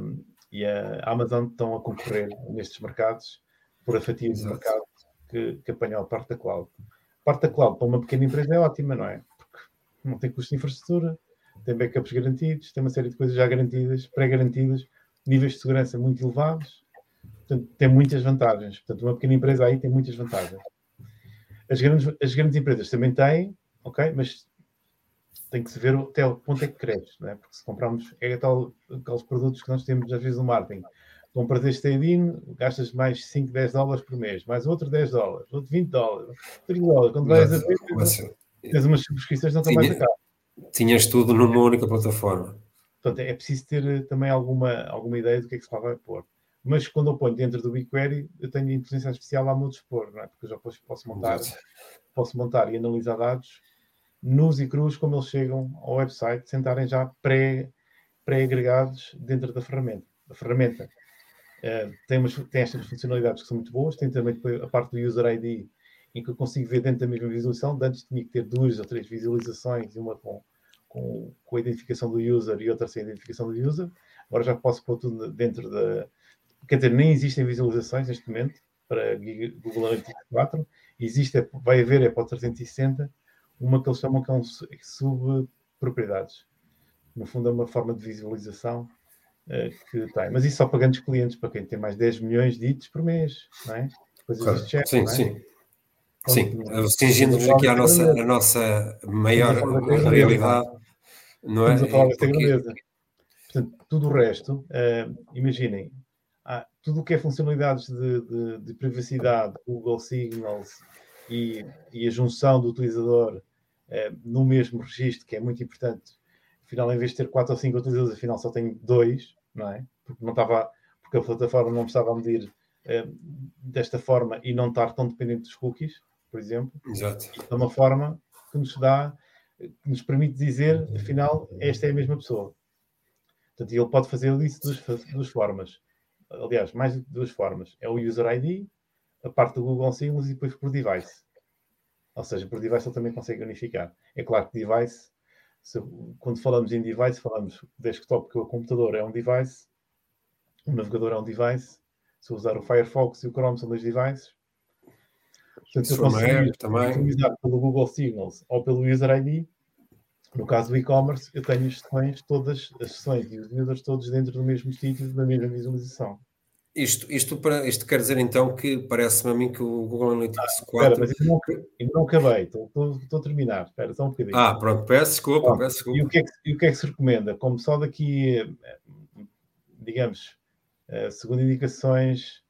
e a Amazon estão a concorrer nestes mercados por a fatia de mercado que, que apanham a parte da cloud. A parte da cloud para uma pequena empresa é ótima, não é? não tem custo de infraestrutura, tem backups garantidos, tem uma série de coisas já garantidas, pré-garantidas, níveis de segurança muito elevados, portanto, tem muitas vantagens. Portanto, uma pequena empresa aí tem muitas vantagens. As grandes, as grandes empresas também têm, ok, mas tem que se ver até o ponto é que cresce, não é? Porque se comprarmos, é tal, aqueles produtos que nós temos às vezes no marketing. Compras este trade gastas mais 5, 10 dólares por mês, mais outro 10 dólares, outro 20 dólares, 30 dólares. Quando vais a ver, Tens umas subscrições não estão mais a Tinhas tudo numa única plataforma. Portanto, é preciso ter eh, também alguma, alguma ideia do que é que se vai pôr. Mas quando eu ponho dentro do BigQuery, eu tenho a inteligência artificial ao meu dispor, não é? Porque eu já posso, posso montar, posso montar e analisar dados nus e crus como eles chegam ao website, sentarem já pré, pré-agregados dentro da ferramenta. A ferramenta uh, tem, umas, tem estas funcionalidades que são muito boas, tem também a parte do User ID, em que eu consigo ver dentro da mesma visualização. De antes tinha que ter duas ou três visualizações, uma com, com, com a identificação do user e outra sem a identificação do user. Agora já posso pôr tudo dentro da. Quer dizer, nem existem visualizações neste momento para Google Analytics 4. Existe, vai haver, é para o 360, uma que eles chamam que é um subpropriedades. No fundo, é uma forma de visualização uh, que tem. Mas isso só para grandes clientes, para quem tem mais 10 milhões de hits por mês, não é? Depois claro. existe chat, sim, não é? sim. Sim, restringindo-nos aqui à nossa, a nossa maior realidade, não é? Estamos a falar Porque... Portanto, tudo o resto, uh, imaginem, tudo o que é funcionalidades de, de, de, privacidade, Google Signals e, e, a junção do utilizador no mesmo registro, que é muito importante. Afinal, em vez de ter quatro ou cinco utilizadores, afinal só tenho dois, não é? Porque não estava, porque a plataforma não estava a medir uh, desta forma e não estar tão dependente dos cookies por exemplo. Exato. é uma forma que nos dá, que nos permite dizer, afinal, esta é a mesma pessoa. Portanto, ele pode fazer isso de duas, formas. Aliás, mais de duas formas. É o User ID, a parte do Google Signals e depois por device. Ou seja, por device ele também consegue unificar. É claro que device, se, quando falamos em device, falamos desktop, que o computador é um device, o navegador é um device. Se usar o Firefox e o Chrome são dois devices, Portanto, eu consigo também. utilizar pelo Google Signals ou pelo User ID. No caso do e-commerce, eu tenho as sessões, todas as sessões e os users todos dentro do mesmo sítio, da mesma visualização. Isto, isto, para, isto quer dizer então que parece-me a mim que o Google Analytics ah, 4. Espera, mas ainda não, não acabei, estou, estou, estou, a terminar. Espera, só um bocadinho. Ah, pronto, peço desculpa, peço desculpa. E o, que é que, e o que é que se recomenda? Como só daqui, digamos, eh, segundo indicações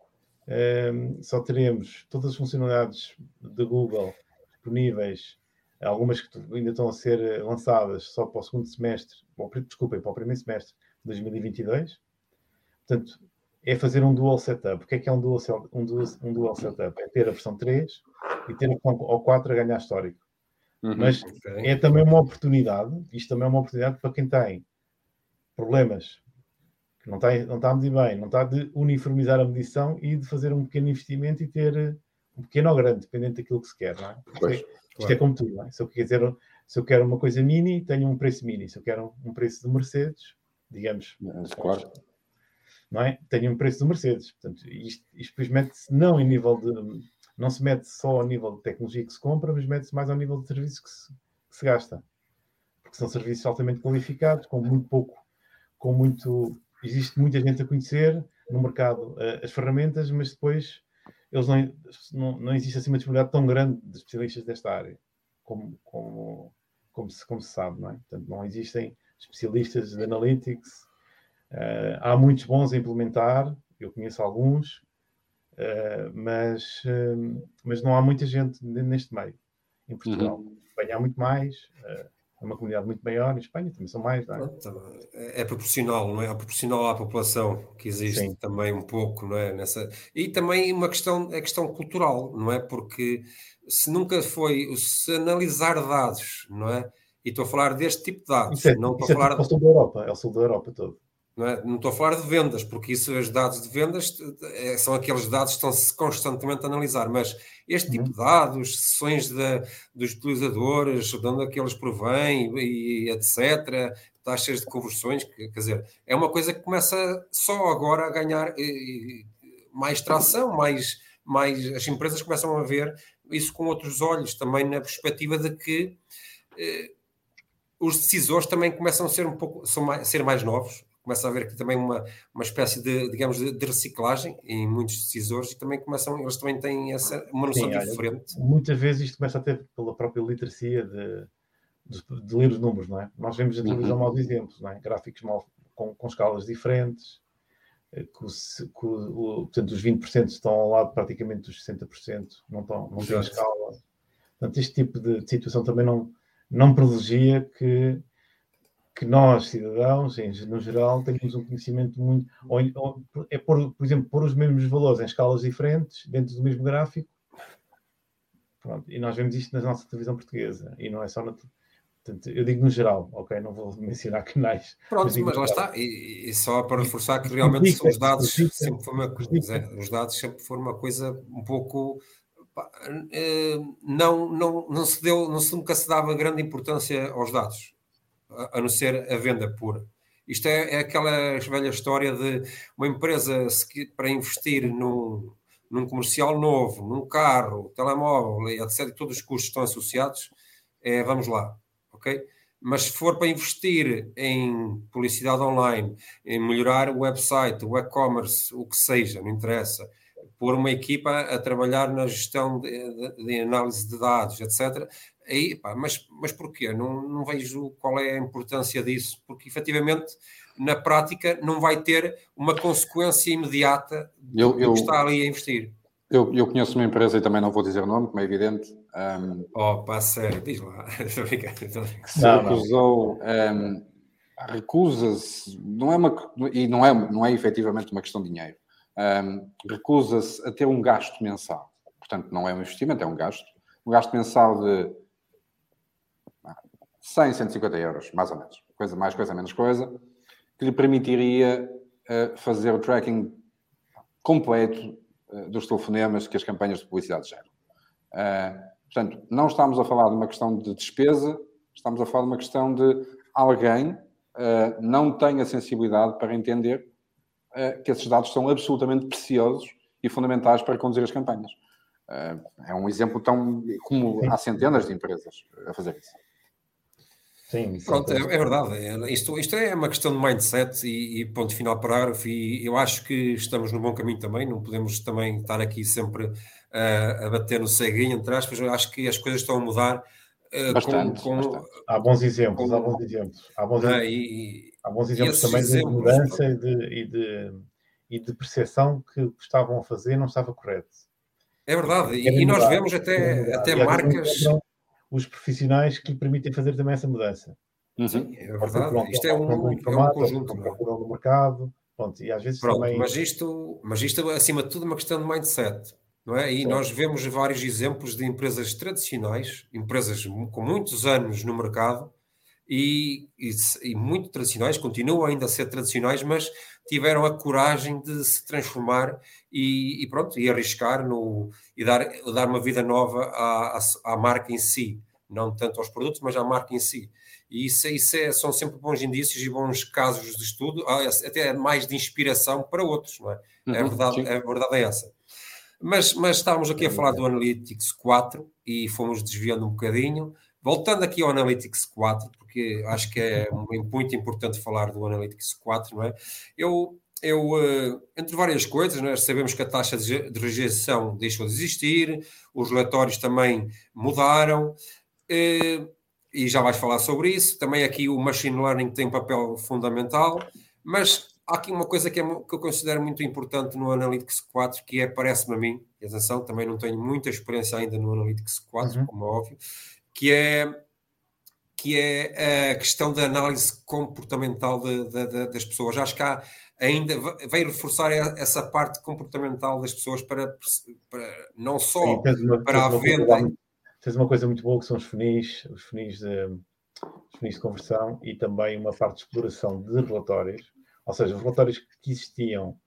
um, só teremos todas as funcionalidades de Google disponíveis, algumas que ainda estão a ser eh, lançadas só para o segundo semestre, bom, desculpem, para o primeiro semestre de 2022. Portanto, é fazer um dual setup. O que é que é um dual, um dual, um dual setup? É ter a versão 3 e ter a versão 4 a ganhar histórico. Uhum, Mas okay. é também uma oportunidade, isto também é uma oportunidade para quem tem problemas não está, não está a medir bem, não está de uniformizar a medição e de fazer um pequeno investimento e ter um pequeno ou grande, dependendo daquilo que se quer, não é? Pois, isto, é, claro. é como tudo, não é? Se eu, quiser, Se eu quero uma coisa mini, tenho um preço mini. Se eu quero um preço de Mercedes, digamos, claro. Não é? Um preço de Mercedes. Portanto, isto, isto depois mete-se não em nível de. Não se mete só ao nível de tecnologia que se compra, mas mete-se mais ao nível de serviço que se, que se gasta. Porque são serviços altamente qualificados, com muito pouco, com muito. Existe muita gente a conhecer no mercado uh, as ferramentas, mas depois eles não, não, não existe assim uma disponibilidade tão grande de especialistas desta área, como, como, como, se, como se sabe, não é? Portanto, não existem especialistas de analytics. Uh, há muitos bons a implementar, eu conheço alguns, uh, mas, uh, mas não há muita gente neste meio, em Portugal. Uhum. Espanha há muito mais, é uma comunidade muito maior, em Espanha também são mais, não é? É, é proporcional, não é? É proporcional à população que existe Sim. também um pouco, não é? Nessa... E também uma questão, é questão cultural, não é? Porque se nunca foi, se analisar dados, não é? E estou a falar deste tipo de dados. É, não estou a é falar. É o sul da Europa, é o sul da Europa todo. Não, é? não estou a falar de vendas, porque isso, os dados de vendas é, são aqueles dados que estão-se constantemente a analisar, mas este tipo uhum. de dados, sessões de, dos utilizadores, de onde é que eles provêm, e, etc., taxas de conversões, que, quer dizer, é uma coisa que começa só agora a ganhar mais tração, mais, mais as empresas começam a ver isso com outros olhos, também na perspectiva de que eh, os decisores também começam a ser um pouco são mais, ser mais novos, começa a haver aqui também uma, uma espécie de, digamos, de, de, reciclagem em muitos decisores e também começam, eles também têm essa, uma noção Sim, diferente. Olha, muitas vezes isto começa a ter pela própria literacia de, de, de ler os números, não é? Nós vemos a televisão uhum. maus exemplos, não é? Gráficos mal, com, com escalas diferentes, eh, que, o, que o, portanto, os 20% estão ao lado praticamente dos 60%, não, estão, não têm escala. Portanto, este tipo de situação também não, não privilegia que, que nós, cidadãos, em, no geral, tenhamos um conhecimento muito. Ou, ou, é por, por exemplo, pôr os mesmos valores em escalas diferentes, dentro do mesmo gráfico. Pronto, e nós vemos isto na nossa televisão portuguesa, e não é só na. Portanto, eu digo no geral, ok? Não vou mencionar canais. Pronto, mas, mas lá está, e, e, só para reforçar que realmente os dados sempre foi uma coisa, os dados sempre foram uma coisa um pouco eh, não, não, não se deu, não se, nunca se dava grande importância aos dados, a, não ser a venda pura. Isto é, é, aquela velha história de uma empresa para investir num, num comercial novo, num carro, telemóvel, etc., todos os custos estão associados, é, vamos lá, ok? Mas se for para investir em publicidade online, em melhorar o website, o e-commerce, o que seja, não interessa, pôr uma equipa a trabalhar na gestão de, de, de análise de dados, etc. Aí, pá, mas, mas porquê? Não, não vejo qual é a importância disso, porque efetivamente na prática não vai ter uma consequência imediata do eu, eu, que está ali a investir. Eu, eu conheço uma empresa e também não vou dizer o nome, como é evidente. Um, oh, pá, sério, diz lá. que se recusou, um, recusa-se, não é uma, e não é, não é efetivamente uma questão de dinheiro um, recusa-se a ter um gasto mensal. Portanto, não é um investimento, é um gasto. Um gasto mensal de 100, 150 euros, mais ou menos. Coisa mais, coisa menos coisa. Que lhe permitiria uh, fazer o tracking completo uh, dos telefonemas que as campanhas de publicidade geram. Uh, portanto, não estamos a falar de uma questão de despesa, estamos a falar de uma questão de alguém não tem a sensibilidade para entender que esses dados são absolutamente preciosos e fundamentais para conduzir as campanhas. É um exemplo tão como há centenas de empresas a fazer isso. Sim, Pronto, é, é, verdade. É, isto, isto é uma questão de mindset e, e, ponto final parágrafo. E eu acho que estamos no bom caminho também. Não podemos também estar aqui sempre uh, a bater no ceguinho, entre aspas. Eu acho que as coisas estão a mudar. Uh, bastante, com, com, bastante. Há bons exemplos, com, há bons exemplos. Há bons, é, e, Há bons exemplos também exemplos, de mudança e de, e, de, e de percepção que o que estavam a fazer não estava correto. É verdade, e, e nós vemos até, até marcas. Os profissionais que lhe permitem fazer também essa mudança. Uhum. Sim, é verdade. Isto é um, é um conjunto. É? Procuram no mercado, pronto, e às vezes Pronto, também. Mas isto, mas isto, acima de tudo, é uma questão de mindset. Não é? E Sim. nós vemos vários exemplos de empresas tradicionais, empresas com muitos anos no mercado, e, e, e, muito tradicionais, continuam ainda a ser tradicionais, mas tiveram a coragem de se transformar e, e pronto, e arriscar no, e dar, dar uma vida nova à, à, à, marca em si. não tanto aos produtos, mas à marca em si. E isso, isso é, são sempre bons indícios e bons casos de estudo, ah, até mais de inspiração para outros, não é? Uhum, é, verdade, a verdade é essa. Mas, mas estávamos aqui a falar do Analytics 4 e fomos desviando um bocadinho. Voltando aqui ao Analytics 4, porque acho que é muito importante falar do Analytics 4, não é? Eu, eu eh, entre várias coisas, nós é? sabemos que a taxa de rejeição deixou de existir, os relatórios também mudaram, eh, e já vais falar sobre isso. Também aqui o machine learning tem um papel fundamental, mas há aqui uma coisa que, é, que eu considero muito importante no Analytics 4, que é, parece-me a mim, e atenção, também não tenho muita experiência ainda no Analytics 4, uhum. como é óbvio, que é, que é a questão da análise comportamental de, de, de, das pessoas. Acho que há, ainda vai reforçar essa parte comportamental das pessoas para, para não só Sim, uma, para a venda. Tens uma coisa muito boa que são os funis, os funis de, os funis de conversão e também uma parte de exploração de relatórios ou seja, os relatórios que existiam,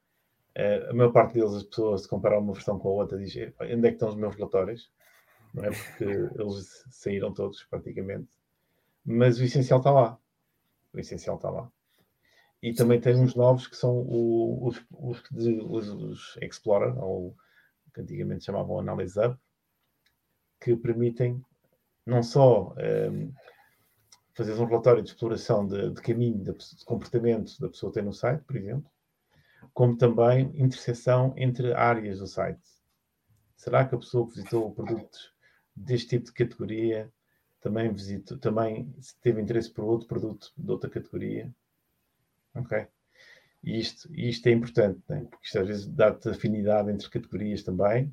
uh, a maior parte deles, as pessoas, se comparar uma versão com a outra, dizem onde é que estão os meus relatórios? Não é? Porque eles saíram todos, praticamente. Mas o essencial está lá. O essencial está lá. E também tem uns novos que são os, os, os, os Explorer, ou que antigamente chamavam Analyze Up, que permitem não só um, ehm, fazer um relatório de exploração de, de caminho, de, de, comportamento da pessoa que tem no site, por exemplo, como também interseção entre áreas do site. Será que a pessoa visitou produtos deste tipo de categoria também visitou, também teve interesse por outro produto de outra categoria? Ok? E isto, isto é importante, né? porque isto às vezes dá-te afinidade entre categorias também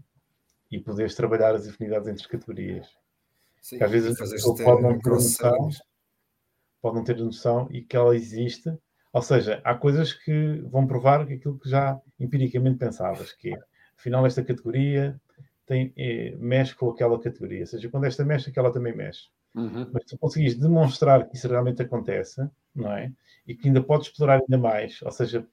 e poderes trabalhar as afinidades entre categorias. Sim, às vezes a pessoa pode não ter noção, pode não ter noção e que ela existe. Ou seja, há coisas que vão provar aquilo que já empiricamente pensavas, que é, afinal esta categoria tem, é, mexe com aquela categoria. Ou seja, quando esta mexe, aquela também mexe. Uhum. Mas se conseguires demonstrar que isso realmente acontece, não é? E que ainda podes explorar ainda mais, ou seja,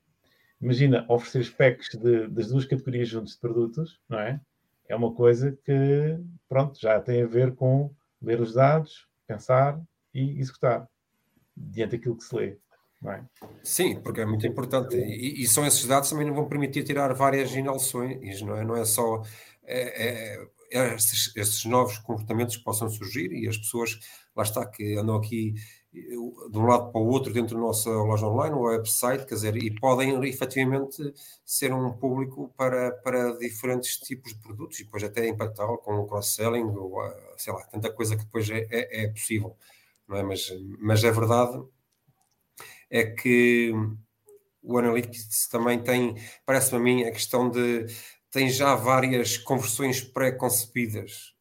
imagina oferecer specs de, das duas categorias juntos de produtos, não é? É uma coisa que, pronto, já tem a ver com ler os dados, pensar e executar diante daquilo que se lê. É? Sim, porque é muito importante. E, e, são esses dados também não vão permitir tirar várias inalações, não é, não é só é, é esses, esses, novos comportamentos que possam surgir e as pessoas, lá está, que andam aqui de um lado para o outro dentro da nossa loja online, o website, quer dizer, e podem efetivamente ser um público para, para diferentes tipos de produtos e depois até impactar com o cross-selling ou sei lá, tanta coisa que depois é, é, é possível não é? Mas, mas a verdade é que o Analytics também tem, parece-me a mim, a questão de tem já várias conversões pré-concebidas.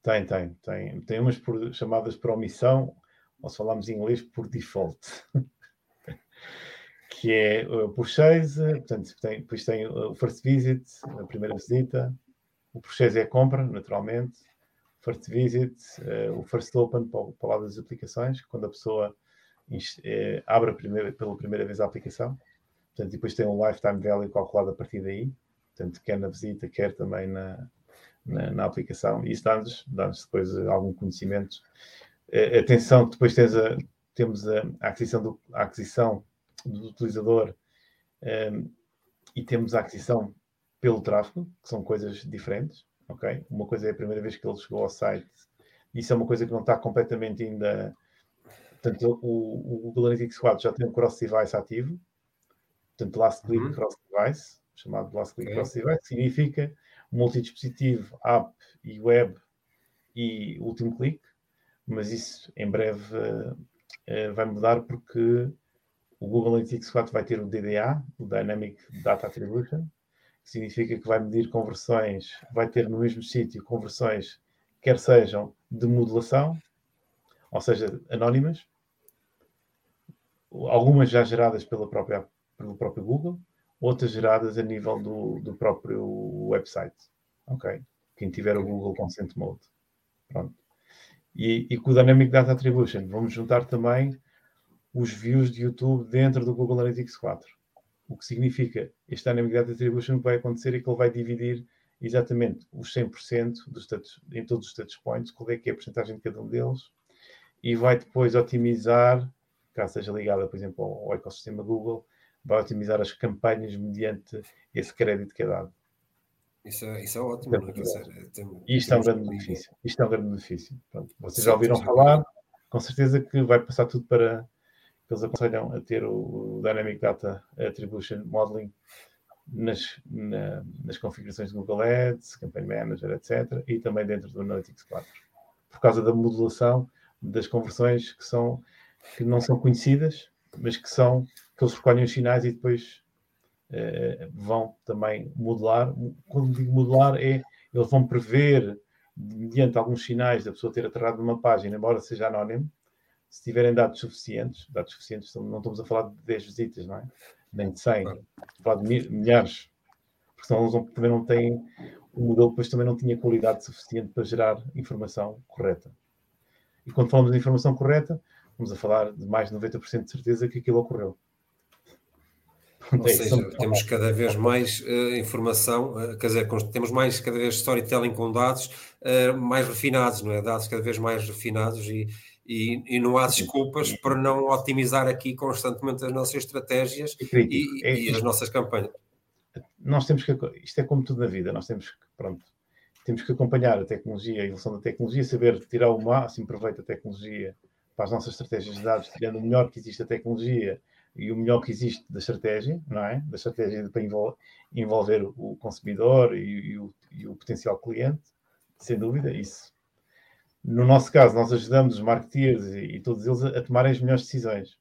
Tem, tem, tem. Tem umas por, chamadas por omissão, ou se falamos em inglês, por default. que é o purchase, portanto, tem, depois tem o first visit, a primeira visita, o purchase é a compra, naturalmente, First Visit, uh, o First Open para o lado das aplicações, quando a pessoa uh, abre a primeira, pela primeira vez a aplicação. Portanto, depois tem um lifetime value calculado a partir daí, portanto, quer na visita, quer também na, na, na aplicação. E isso dá-nos dá depois algum conhecimento. Uh, atenção, depois tens a, temos a, a, aquisição do, a aquisição do utilizador um, e temos a aquisição pelo tráfego, que são coisas diferentes ok? Uma coisa é a primeira vez que ele chegou ao site, isso é uma coisa que não está completamente ainda. Portanto, o, o Google Analytics 4 já tem um cross-device ativo, portanto, last click uhum. cross-device, chamado last click okay. cross-device, significa multidispositivo, app e web e último clique, mas isso em breve uh, uh, vai mudar porque o Google Analytics 4 vai ter o DDA, o Dynamic Data Attribution, significa que vai medir conversões, vai ter no mesmo sítio conversões, quer sejam de modulação, ou seja, anónimas, algumas já geradas pela própria, pelo próprio Google, outras geradas a nível do, do próprio website. Ok? Quem tiver o Google Consent Mode. Pronto. E, e com o Dynamic Data Attribution, vamos juntar também os views de YouTube dentro do Google Analytics 4. O que significa este Dynamic Data Attribution que vai acontecer é que ele vai dividir exatamente os 100% dos status, em todos os status points, qual é que é a porcentagem de cada um deles, e vai depois otimizar, caso seja ligada, por exemplo, ao, ao ecossistema Google, vai otimizar as campanhas mediante esse crédito que é dado. Isso é, isso é ótimo, não é? tem, isto é um grande benefício. Isto é um grande benefício. Pronto, vocês já ouviram falar, com certeza que vai passar tudo para. Eles aconselham a ter o Dynamic Data Attribution Modeling nas, na, nas configurações do Google Ads, Campaign Manager, etc. E também dentro do Analytics 4. Por causa da modulação das conversões que, são, que não são conhecidas, mas que são que eles recolhem os sinais e depois eh, vão também modelar. Quando digo modelar, é eles vão prever, mediante alguns sinais da pessoa ter aterrado numa página, embora seja anónimo, se tiverem dados suficientes, dados suficientes, não estamos a falar de 10 visitas, não é? Nem de 100, estamos a falar de milhares, porque senão eles também não têm, o modelo depois também não tinha qualidade suficiente para gerar informação correta. E quando falamos de informação correta, estamos a falar de mais de 90% de certeza que aquilo ocorreu. Ou seja, temos cada vez mais uh, informação, uh, quer dizer, temos mais cada vez storytelling com dados uh, mais refinados, não é? Dados cada vez mais refinados e, e, e não há desculpas para não otimizar aqui constantemente as nossas estratégias e, é, e, as nossas campanhas. Nós temos que, isto é como tudo na vida, nós temos que, pronto, temos que acompanhar a tecnologia, a evolução da tecnologia, saber tirar o máximo proveito da tecnologia para as nossas estratégias de dados, tirando o melhor que existe a tecnologia e o melhor que existe da estratégia, não é? Da estratégia para envolver o consumidor e, e, o, e o potencial cliente, sem dúvida, isso. No nosso caso, nós ajudamos os marketeers e, e todos eles a, a, tomarem as melhores decisões.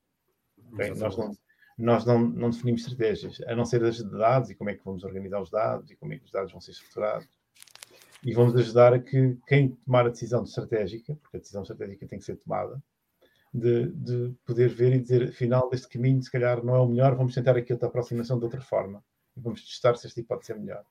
Okay? Nós, não, nós não, não, definimos estratégias, a não ser as de dados e como é que vamos organizar os dados e como é que os dados vão ser estruturados. E vamos ajudar a que quem tomar a decisão estratégica, porque a decisão estratégica tem que ser tomada, de, de, poder ver e dizer, afinal, este caminho se calhar não é o melhor, vamos tentar aqui outra aproximação de outra forma e vamos testar se este pode ser melhor.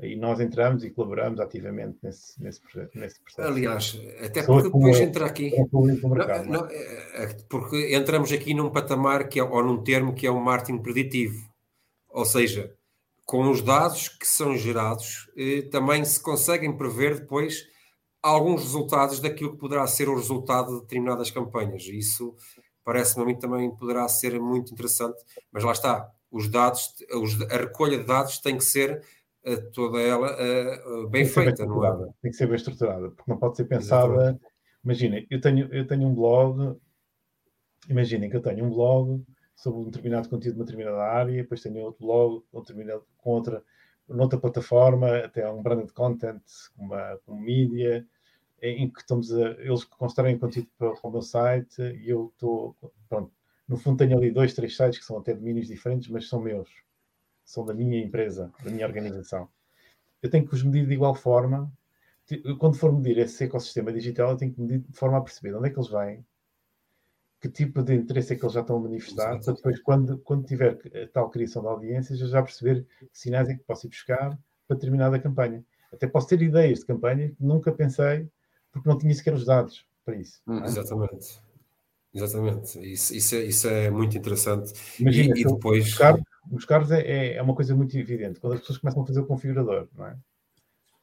E nós entramos e colaboramos ativamente nesse, nesse, nesse processo. Aliás, até porque depois entra aqui. Mercado, não, não, é? É, porque entramos aqui num patamar que é, ou num termo que é o marketing preditivo. Ou seja, com os dados que são gerados, eh, também se conseguem prever depois alguns resultados daquilo que poderá ser o resultado de determinadas campanhas. Isso parece-me a mim também poderá ser muito interessante, mas lá está, os dados, a recolha de dados tem que ser uh, toda ela uh, bem feita, bem não é? Tem que ser bem estruturada, porque não pode ser pensada. Exatamente. Imaginem, eu tenho, eu tenho um blog, imaginem que eu tenho um blog sobre um determinado conteúdo de uma determinada área, depois tenho outro blog um determinado, com outra, noutra plataforma, até um branded content, uma, uma mídia, em que estamos a, eles constroem conteúdo para, para o meu site e eu estou, pronto, no fundo tenho ali dois, três sites que são até domínios diferentes, mas são meus, são da minha empresa, da minha organização. Eu tenho que os medir de igual forma. Quando for medir esse ecossistema digital, eu tenho que medir de forma a perceber de onde é que eles vêm, que tipo de interesse é que eles já estão a manifestar, para depois, quando, quando tiver tal criação de audiências, eu já perceber que sinais é que posso ir buscar para determinada campanha. Até posso ter ideias de campanha que nunca pensei porque não tinha sequer os dados para isso. Hum, exatamente. Exatamente. Isso, isso, é, isso é muito interessante. Imagina, e, e depois. Buscar, buscar é, é uma coisa muito evidente. Quando as pessoas começam a fazer o configurador, não é?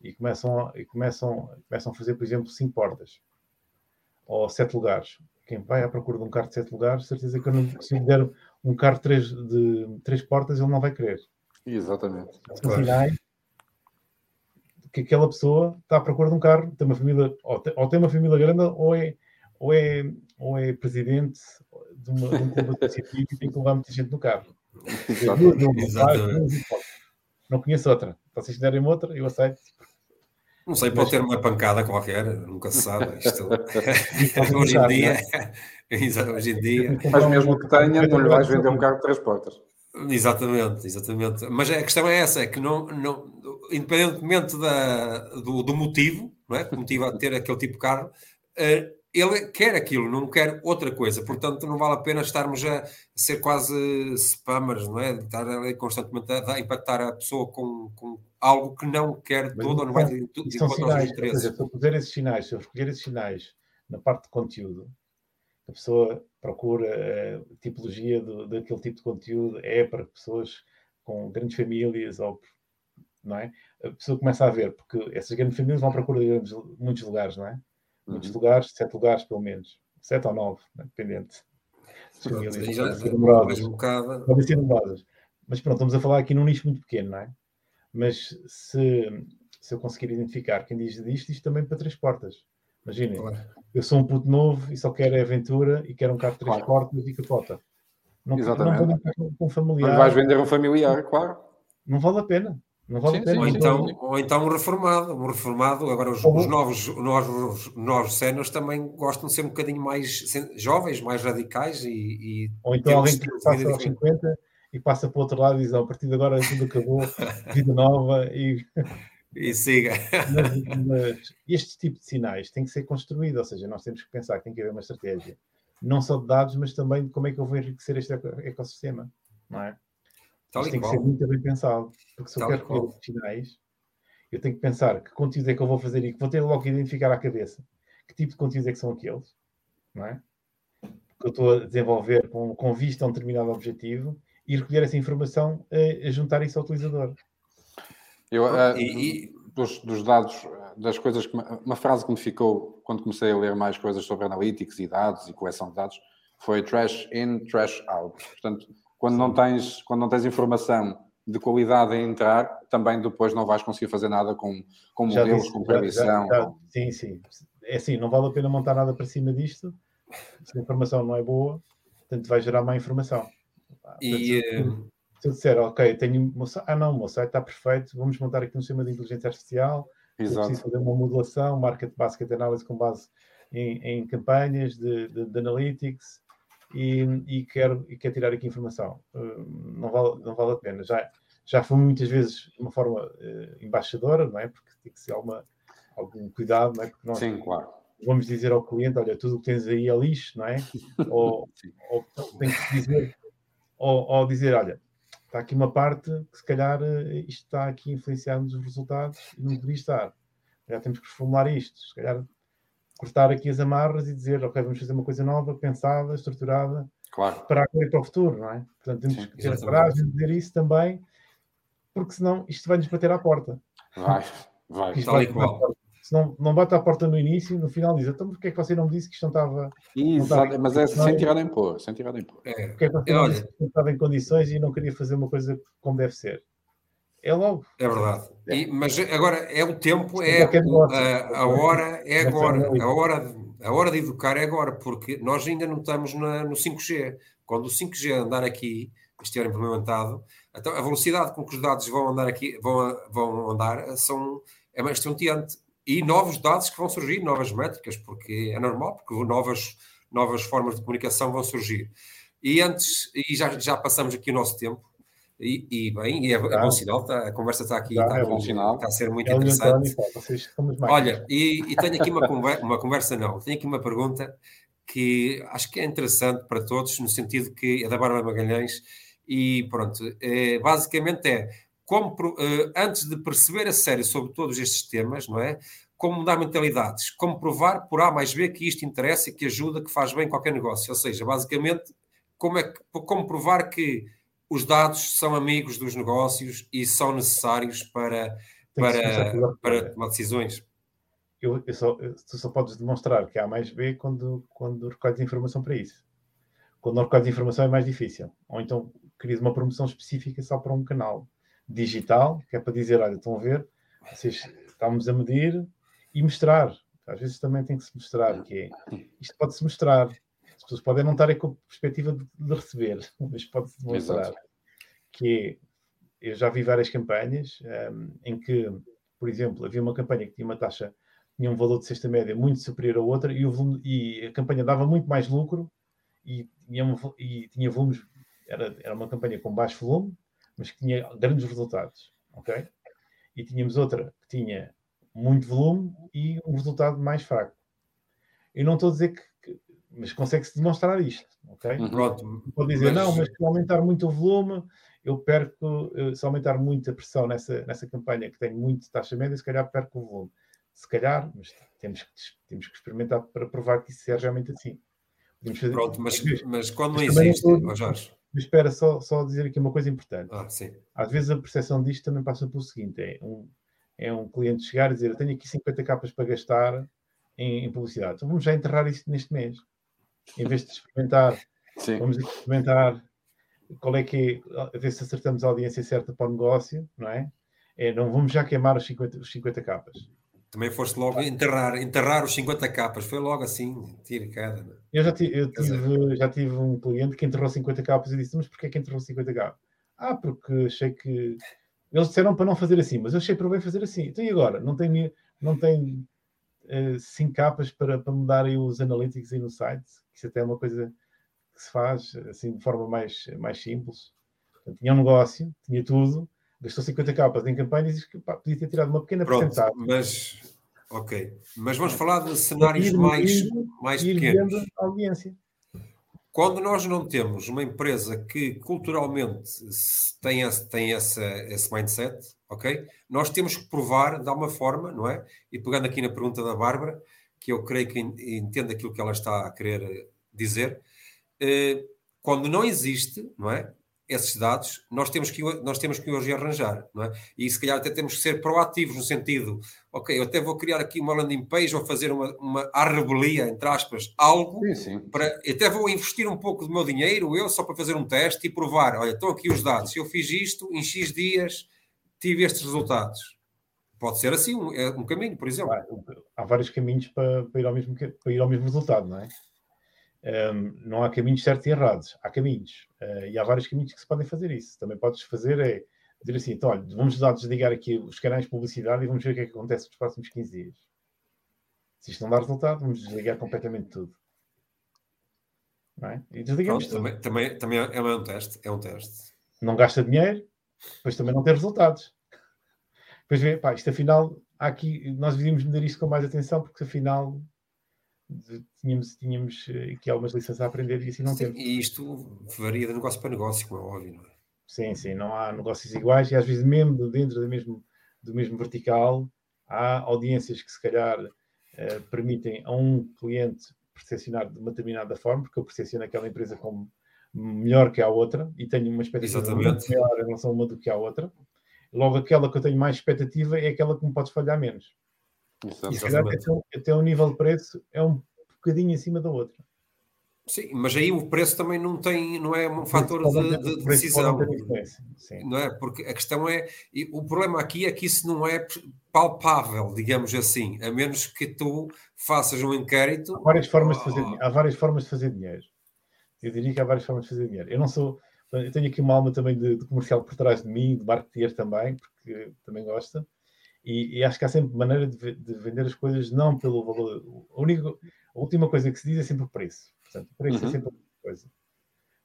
E começam, e começam, começam a fazer, por exemplo, cinco portas ou sete lugares. Quem vai à procura de um carro de sete lugares, certeza que eu não, se lhe der um carro de três, de três portas, ele não vai querer. Exatamente. Claro que aquela pessoa está à procura de um carro, tem uma família, ou tem, ou tem uma família grande, ou é, ou é, ou é presidente de, uma, de um clube associativo e tem que levar muita gente no carro. Exatamente. Não conheço outra. Vocês derem outra, eu aceito. Não sei, pode ter uma pancada qualquer, nunca se sabe. Isto... hoje em dia. hoje em dia. Mas mesmo que tenha, não lhe vais vender um carro de três portas. Exatamente, exatamente. Mas a questão é essa, é que não, não, independentemente da, do, do motivo, não é? que motiva a ter aquele tipo de carro, uh, ele quer aquilo, não quer outra coisa. Portanto, não vale a pena estarmos a ser quase spammers, não é? Estar ali constantemente a, a impactar a pessoa com, com algo que não quer Mas, ou não vai de, de interesses. Seja, se eu puser esses sinais, se eu recolher esses sinais na parte de conteúdo, a pessoa procura a tipologia do, daquele tipo de conteúdo, é para pessoas com grandes famílias ou não é? A pessoa começa a ver, porque essas grandes famílias vão procurar de muitos lugares, não é? Muitos uhum. lugares, sete lugares pelo menos. Sete ou nove, né? dependente. famílias podem ser numeradas. Podem ser numeradas. Mas pronto, estamos a falar aqui num nicho muito pequeno, não é? Mas se, se eu conseguir identificar quem diz disto, isto também para três portas. Imaginem, claro. eu sou um puto novo e só quero aventura e quero um carro de três claro. portas e capota. Não, Exatamente. Não vou com um familiar. Mas vais vender um familiar, claro. Não vale a pena. Não vale sim, a pena. Ou então, ou então um reformado. Um reformado, agora os, os novos, novos, novos séniores também gostam de ser um bocadinho mais jovens, mais radicais e. e ou então alguém que passa aos 50 e passa para o outro lado e diz: a partir de agora tudo acabou, vida nova e. E siga. Mas, mas, este tipo de sinais tem que ser construído, ou seja, nós temos que pensar que tem que haver uma estratégia, não só de dados, mas também de como é que eu vou enriquecer este ecossistema, não é? Tal tem que ser muito bem pensado, porque se Tal eu quero recolher sinais, eu tenho que pensar que conteúdo é que eu vou fazer e que vou ter logo que identificar à cabeça que tipo de conteúdos é que são aqueles, não é? Que eu estou a desenvolver com, com vista a um determinado objetivo e recolher essa informação a, a juntar isso ao utilizador. Eu, uh, e, dos, dos, dados, das coisas que uma frase que me ficou quando comecei a ler mais coisas sobre analytics e dados e coleção de dados foi trash in, trash out. Portanto, quando não tens, quando não tens informação de qualidade a entrar, também depois não vais conseguir fazer nada com, com modelos, disse, com previsão. Já, já. Sim, sim. É assim, não vale a pena montar nada para cima disto. Se a informação não é boa, portanto vai gerar má informação. E, se eu disser, ok, tenho ah não, o meu site está perfeito, vamos montar aqui um sistema de inteligência artificial, Exato. preciso fazer uma modulação, market basket análise com base em, em campanhas de, de, de analytics e, e, quero, e quero tirar aqui informação. Uh, não, vale, não vale a pena. Já, já foi muitas vezes de uma forma uh, embaixadora, não é? Porque tem que ser alguma, algum cuidado, não é? Porque nós Sim, claro. vamos dizer ao cliente, olha, tudo o que tens aí é lixo, não é? ou, ou tem que dizer, ou, ou dizer, olha, está aqui uma parte que se calhar eh, isto está aqui influenciando os resultados e não deveria estar. Já temos que reformular isto. Se calhar cortar aqui as amarras e dizer, ok, vamos fazer uma coisa nova, pensada, estruturada, claro. para agora e para o futuro, não é? Portanto, temos Sim, que ter coragem de dizer isso também, porque senão isto vai-nos bater à porta. Vai, vai. Isto vai se não, não bate à porta no início, no final diz, então porquê é que você não me disse que isto não estava... Exato, mas é sem tirar nem pôr, sem tirar nem pôr. É, porque é que você não disse que não estava em condições e não queria fazer uma coisa como deve ser? É logo. É verdade. E, mas agora é o tempo, é a, a, hora é agora. A hora, a hora de educar é agora, porque nós ainda não estamos na, no 5G. Quando o 5G andar aqui, estiver implementado, então a velocidade com que os dados vão andar aqui, vão, vão andar, são, é mais estonteante e novos dados que vão surgir, novas métricas, porque é normal, porque novas, novas formas de comunicação vão surgir. E antes, e já, já passamos aqui o nosso tempo, e, e bem, e é, é, bom sinal, tá, a conversa está aqui, está, é bom sinal. está a ser muito é interessante. Olha, e, e, tenho aqui uma conversa, uma conversa, não, tenho aqui uma pergunta que acho que é interessante para todos, no sentido que é da Bárbara Magalhães, e pronto, é, basicamente é como, uh, antes de perceber a sério sobre todos estes temas, não é? Como mudar mentalidades, como provar por A mais B que isto interessa e que ajuda, que faz bem qualquer negócio. Ou seja, basicamente, como, é que, como provar que os dados são amigos dos negócios e são necessários para, para, para tomar decisões. Eu, eu só, tu só podes demonstrar que A mais B quando, quando recolhes informação para isso. Quando não recolhes informação é mais difícil. Ou então crias uma promoção específica só para um canal digital, que é para dizer, olha, estão a ver, vocês estamos a medir e mostrar. Às vezes também tem que se mostrar, que é, isto pode-se mostrar. As pessoas podem não estar com a perspectiva de, de receber, mas pode-se demonstrar. Exato. Que é, eu já vi várias campanhas um, em que, por exemplo, havia uma campanha que tinha uma taxa, tinha um valor de cesta média muito superior a outra e, o volume, e a campanha dava muito mais lucro e tinha, um, e tinha volumes, era, era uma campanha com baixo volume, mas que tinha grandes resultados, ok? E tínhamos outra que tinha muito volume e um resultado mais fraco. Eu não estou a dizer que, que mas consegue-se demonstrar isto, ok? Uhum. Pronto. Pode dizer, mas... não, mas se aumentar muito o volume, eu perco, eh, se aumentar muito a pressão nessa, nessa campanha que tem muito taxa média, se calhar perco o volume. Se calhar, mas temos que, temos que experimentar para provar que isso é realmente assim. Pronto, mas, mas quando não existe, oh Jorge, espera, só, só dizer aqui uma coisa importante. Ah. Às vezes a percepção disto também passa pelo seguinte: é um, é um cliente chegar e dizer: Eu tenho aqui 50 capas para gastar em, em publicidade. Então vamos já enterrar isso neste mês. Em vez de experimentar, sim. vamos experimentar qual é que é, a ver se acertamos a audiência certa para o negócio, não é? é não vamos já queimar os 50, os 50 capas. Também foste logo enterrar, enterrar os 50 capas, foi logo assim, tira cada. Né? Eu, já, tive, eu tive, já tive um cliente que enterrou 50 capas e disse: Mas porquê que enterrou 50 capas? Ah, porque achei que. Eles disseram para não fazer assim, mas eu achei para bem fazer assim. Então e agora? Não tem, não tem uh, cinco capas para, para mudar aí os analytics aí no site? Isso até é uma coisa que se faz assim de forma mais, mais simples. Portanto, tinha um negócio, tinha tudo, gastou 50 capas em campanhas e pá, podia ter tirado uma pequena Pronto, porcentagem. Mas, ok. Mas vamos falar de cenários ir, mais, ir, mais ir pequenos. audiência. Quando nós não temos uma empresa que culturalmente tem esse, tem essa, esse mindset, ok? Nós temos que provar de alguma forma, não é? E pegando aqui na pergunta da Bárbara, que eu creio que entende aquilo que ela está a querer dizer, eh, quando não existe, não é? Esses dados, nós temos que, nós temos que hoje arranjar, não é? E se calhar até temos que ser proativos no sentido, ok, eu até vou criar aqui uma landing page ou fazer uma, uma à rebelia, entre aspas, algo, sim, sim. para, até vou investir um pouco do meu dinheiro, eu, só para fazer um teste e provar, olha, estão aqui os dados, eu fiz isto, em X dias tive estes resultados. Pode ser assim um, é um caminho, por exemplo. Há, há vários caminhos para, para, ir ao mesmo, para ir ao mesmo resultado, não é? Um, não há caminhos certos e errados, há caminhos. Uh, e há vários caminhos que se podem fazer isso. Também podes fazer é dizer assim: então, olha, vamos lá desligar aqui os canais de publicidade e vamos ver o que é que acontece nos próximos 15 dias. Se isto não dá resultado, vamos desligar completamente tudo. Não é? E desligamos Pronto, tudo. Também, também, também é um teste. É um teste. Não gasta dinheiro, depois também não tem resultados. Depois vê, pá, isto afinal, aqui, nós devíamos medir isto com mais atenção, porque afinal tínhamos, tínhamos eh, aqui algumas lições a aprender e assim não sim, temos. E isto varia de negócio para negócio, como é óbvio, não é? Sim, sim, não há negócios iguais e às vezes mesmo dentro do mesmo, do mesmo vertical há audiências que se calhar eh, permitem a um cliente percepcionar de uma determinada forma, porque eu percepciono aquela empresa como melhor que a outra e tenho uma expectativa muito maior em relação a uma do que a outra. Logo, aquela que eu tenho mais expectativa é aquela que me pode falhar menos. E se calhar até, até o nível de preço é um bocadinho acima da outra. Sim, mas aí o preço também não tem, não é um fator de, de decisão. Não é? Porque a questão é, o problema aqui é que isso não é palpável, digamos assim, a menos que tu faças um inquérito. Há várias formas de fazer, há várias formas de fazer dinheiro. Eu diria que há várias formas de fazer dinheiro. Eu não sou, eu tenho aqui uma alma também de, de comercial por trás de mim, de marketeer também, porque também gosta. E, e, acho que há sempre maneira de, de, vender as coisas não pelo valor. A, única, a última coisa que se diz é sempre o preço. Portanto, o preço é uhum. é sempre a última coisa.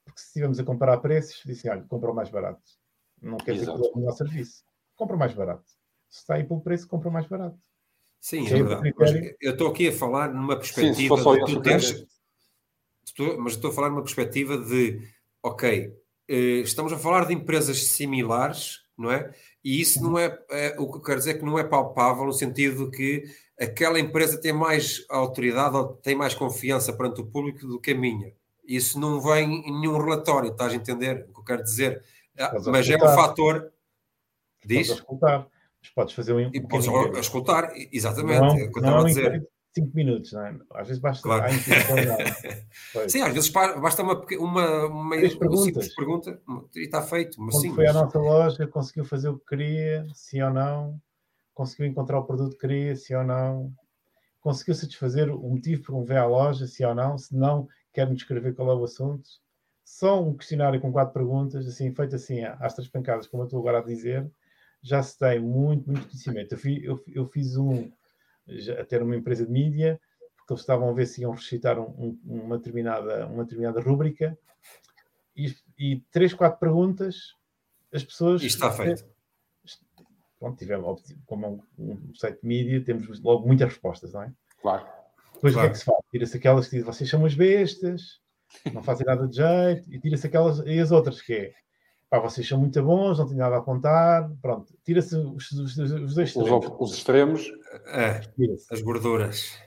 Porque se estivermos a comparar preços, dizem, olha, compra o mais barato. Não quer dizer que é o melhor serviço. Compra o mais barato. Se está aí pelo preço, compra o mais barato. Sim, é verdade. Mas eu estou aqui a falar numa perspectiva Sim, de tu teres, estou, mas estou a falar numa perspectiva de ok, eh, estamos a falar de empresas similares, não é? E isso não é, é, o que eu quero dizer é que não é palpável no sentido que aquela empresa tem mais autoridade ou tem mais confiança perante o público do que a minha. Isso não vem em nenhum relatório, estás a entender o que eu quero dizer? Ah, mas é um fator. Diz? Podes escutar. Mas podes fazer um. E podes escutar, exatamente. Não, é o que eu estava a dizer. 5 minutos, não é? Às vezes basta. Claro. sim, às vezes basta uma, uma, uma, perguntas. pergunta e está feito. Mas, sim, foi mas... à nossa loja, conseguiu fazer o que queria, sim ou não? Conseguiu encontrar o produto que queria, sim ou não? Conseguiu satisfazer o motivo por um ver à loja, sim ou não? Se não, quer-me descrever qual é o assunto? Só um questionário com quatro perguntas, assim, feito assim às três pancadas, como eu estou agora a dizer, já se tem muito, muito conhecimento. Eu, fiz, eu, eu fiz um até numa empresa de mídia, porque eles estavam a ver se iam recitar um, uma, determinada, uma determinada rúbrica, e, e três, quatro perguntas, as pessoas... Isto está feito. Pronto, tivemos, como um, um site de mídia, temos logo muitas respostas, não é? Claro. Depois claro. o que é que se faz? Tira-se aquelas que dizem, vocês são as bestas, não fazem nada de jeito, e tira-se aquelas, e as outras que é, pá, vocês são muito bons, não tenho nada a apontar, pronto, tira-se os, os, os, dois extremos. Os, os extremos, é, as gorduras.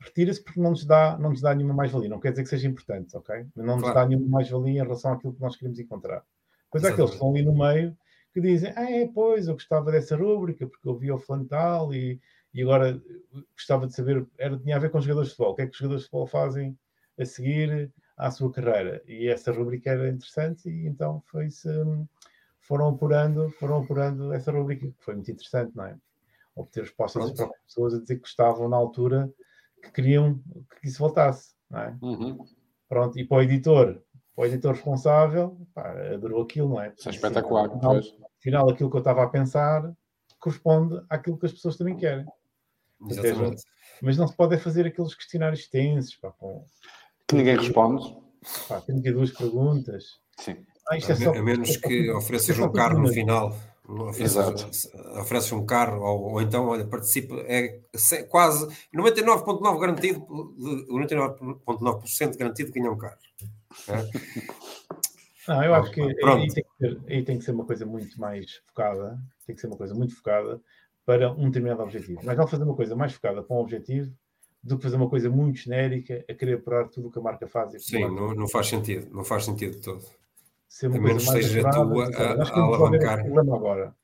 retira-se porque não nos dá, não nos dá nenhuma mais-valia. Não quer dizer que seja importante, ok? Mas não nos claro. dá nenhuma mais-valia em relação àquilo que nós queremos encontrar. Pois há aqueles que estão ali no meio que dizem, ah, é, pois, eu gostava dessa rúbrica porque eu vi o flantal e, e agora gostava de saber, era, tinha a ver com os jogadores de futebol, o que é que os jogadores de futebol fazem a seguir à sua carreira. E essa rubrica era interessante e então foi-se, foram apurando, foram apurando essa rubrica, que foi muito interessante, não é? Obter respostas das próprias pessoas a dizer que gostavam na altura que queriam que isso voltasse, não é? Uhum. Pronto, e para o editor, para o editor responsável, pá, adorou aquilo, não é? Isso é espetacular. Afinal, afinal, aquilo que eu estava a pensar corresponde àquilo que as pessoas também querem. Exatamente. Mas não se pode fazer aqueles questionários extensos, pá, com... Que ninguém responde. Pá, 32 perguntas. Sim. Ah, é só... a, menos que ofereças um carro no final. Ofereces, ofereces um carro, ou, ou, então, olha, participa, é quase 99,9% garantido, 99,9% garantido de ganhar um carro. É? Não, eu acho que aí tem que, ser, aí tem que ser uma coisa muito mais focada, tem que ser uma coisa muito focada para um determinado objetivo. Mas não fazer uma coisa mais focada para um objetivo do que fazer uma coisa muito genérica a querer apurar tudo o que a marca faz. Sim, não, não, faz sentido, não faz sentido todo. Ser uma a menos seja a, a, a alavancar. problema agora.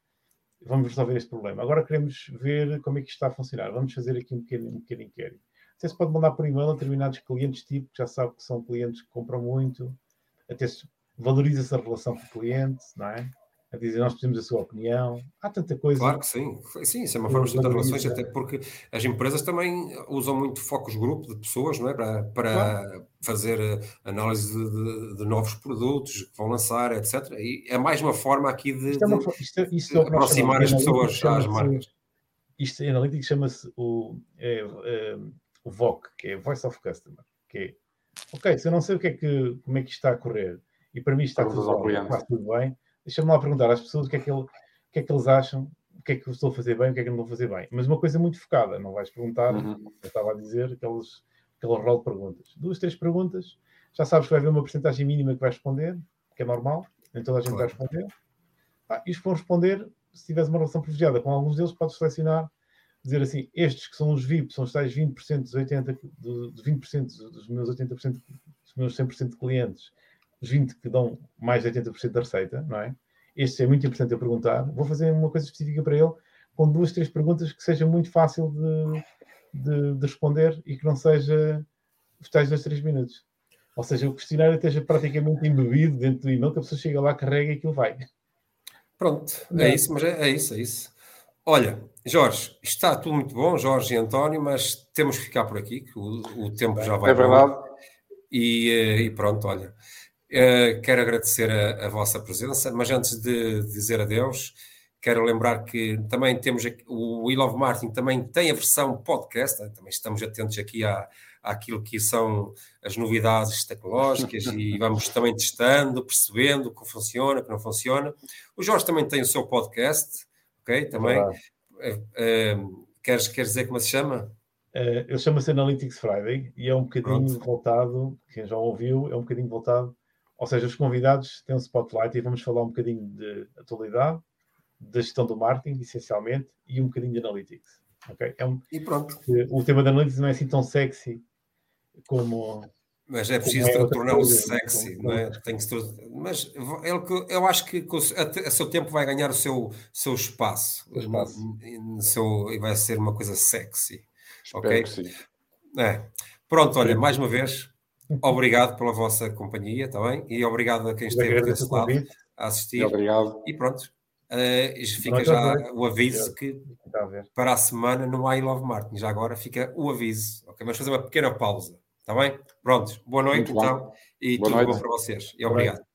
Vamos resolver este problema. Agora queremos ver como é que isto está a funcionar. Vamos fazer aqui um pequeno, um pequeno inquérito. Até se pode mandar por e-mail a determinados clientes tipo, que já sabe que são clientes que compram muito, até se valoriza-se a relação com o cliente, não é? A dizer nós pedimos a sua opinião. Há tanta coisa. Claro que sim. Sim, isso é uma forma de ter relações, até porque as empresas também usam muito focos grupo de pessoas, não é? Para, para claro. fazer eh, análise de, de, de, novos produtos que vão lançar, etc. E é mais uma forma aqui de, isto é uma, isto, é- isto é aproximar as pessoas às marcas. Isto em analytics chama-se o, é, é, o VOC, que é Voice of Customer, que é ok, se eu não sei o que é que, como é que isto está a correr e para mim está tudo, está tudo bem Deixa-me lá perguntar às pessoas o que, é que ele, o que é que eles acham, o que é que eu estou a fazer bem, o que é que não vou fazer bem. Mas uma coisa muito focada, não vais perguntar, uhum. eu estava a dizer, aqueles, aquele rol de perguntas. Duas, três perguntas, já sabes que vai haver uma porcentagem mínima que vai responder, que é normal, nem toda a gente claro. vai responder. Ah, e os que vão responder, se tiveres uma relação privilegiada com alguns deles, podes selecionar, dizer assim, estes que são os VIP, são os tais 20% dos 80%, de 20% dos meus 80%, dos meus 100% de clientes, os 20 que dão mais de 80% da receita, não é? Este é muito importante eu perguntar. Vou fazer uma coisa específica para ele, com duas, três perguntas que seja muito fácil de, de, de responder e que não seja os tais dois, três minutos. Ou seja, o questionário esteja praticamente embebido dentro do e-mail, que a pessoa chega lá, carrega e aquilo vai. Pronto, é, é isso, mas é, é, isso, é isso. Olha, Jorge, está tudo muito bom, Jorge e António, mas temos que ficar por aqui, que o, o tempo já vai. É verdade. E, eh, e, pronto, olha, Uh, quero agradecer a, a, vossa presença, mas antes de dizer adeus, quero lembrar que também temos aqui, o We Love Martin também tem a versão podcast, né? também estamos atentos aqui à, àquilo que são as novidades tecnológicas e vamos também testando, percebendo o que funciona, o que não funciona. O Jorge também tem o seu podcast, ok? Também. Uh, uh, queres, queres dizer como se chama? Uh, ele chama-se Analytics Friday e é um bocadinho Pronto. voltado, quem já ouviu, é um bocadinho voltado ou seja, os convidados têm um spotlight e vamos falar um bocadinho de atualidade, da gestão do marketing, essencialmente, e um bocadinho de analytics. Okay? É um, e pronto. O tema da analytics não é assim tão sexy como. Mas é preciso é torná-lo sexy, como, não é? Tem que mas eu, eu acho que a, seu tempo vai ganhar o seu, seu espaço. O espaço. No, seu, e vai ser uma coisa sexy. Espero ok? É. Pronto, olha, mais uma vez, Obrigado pela vossa companhia, está bem? E obrigado a quem esteve desse lado a assistir. Obrigado. E pronto, uh, fica já o aviso que para a semana não há I Love Martin. Já agora fica o aviso. Ok, vamos fazer uma pequena pausa. Está bem? Pronto, boa noite Muito então. Bom. E boa tudo noite. bom para vocês. E obrigado.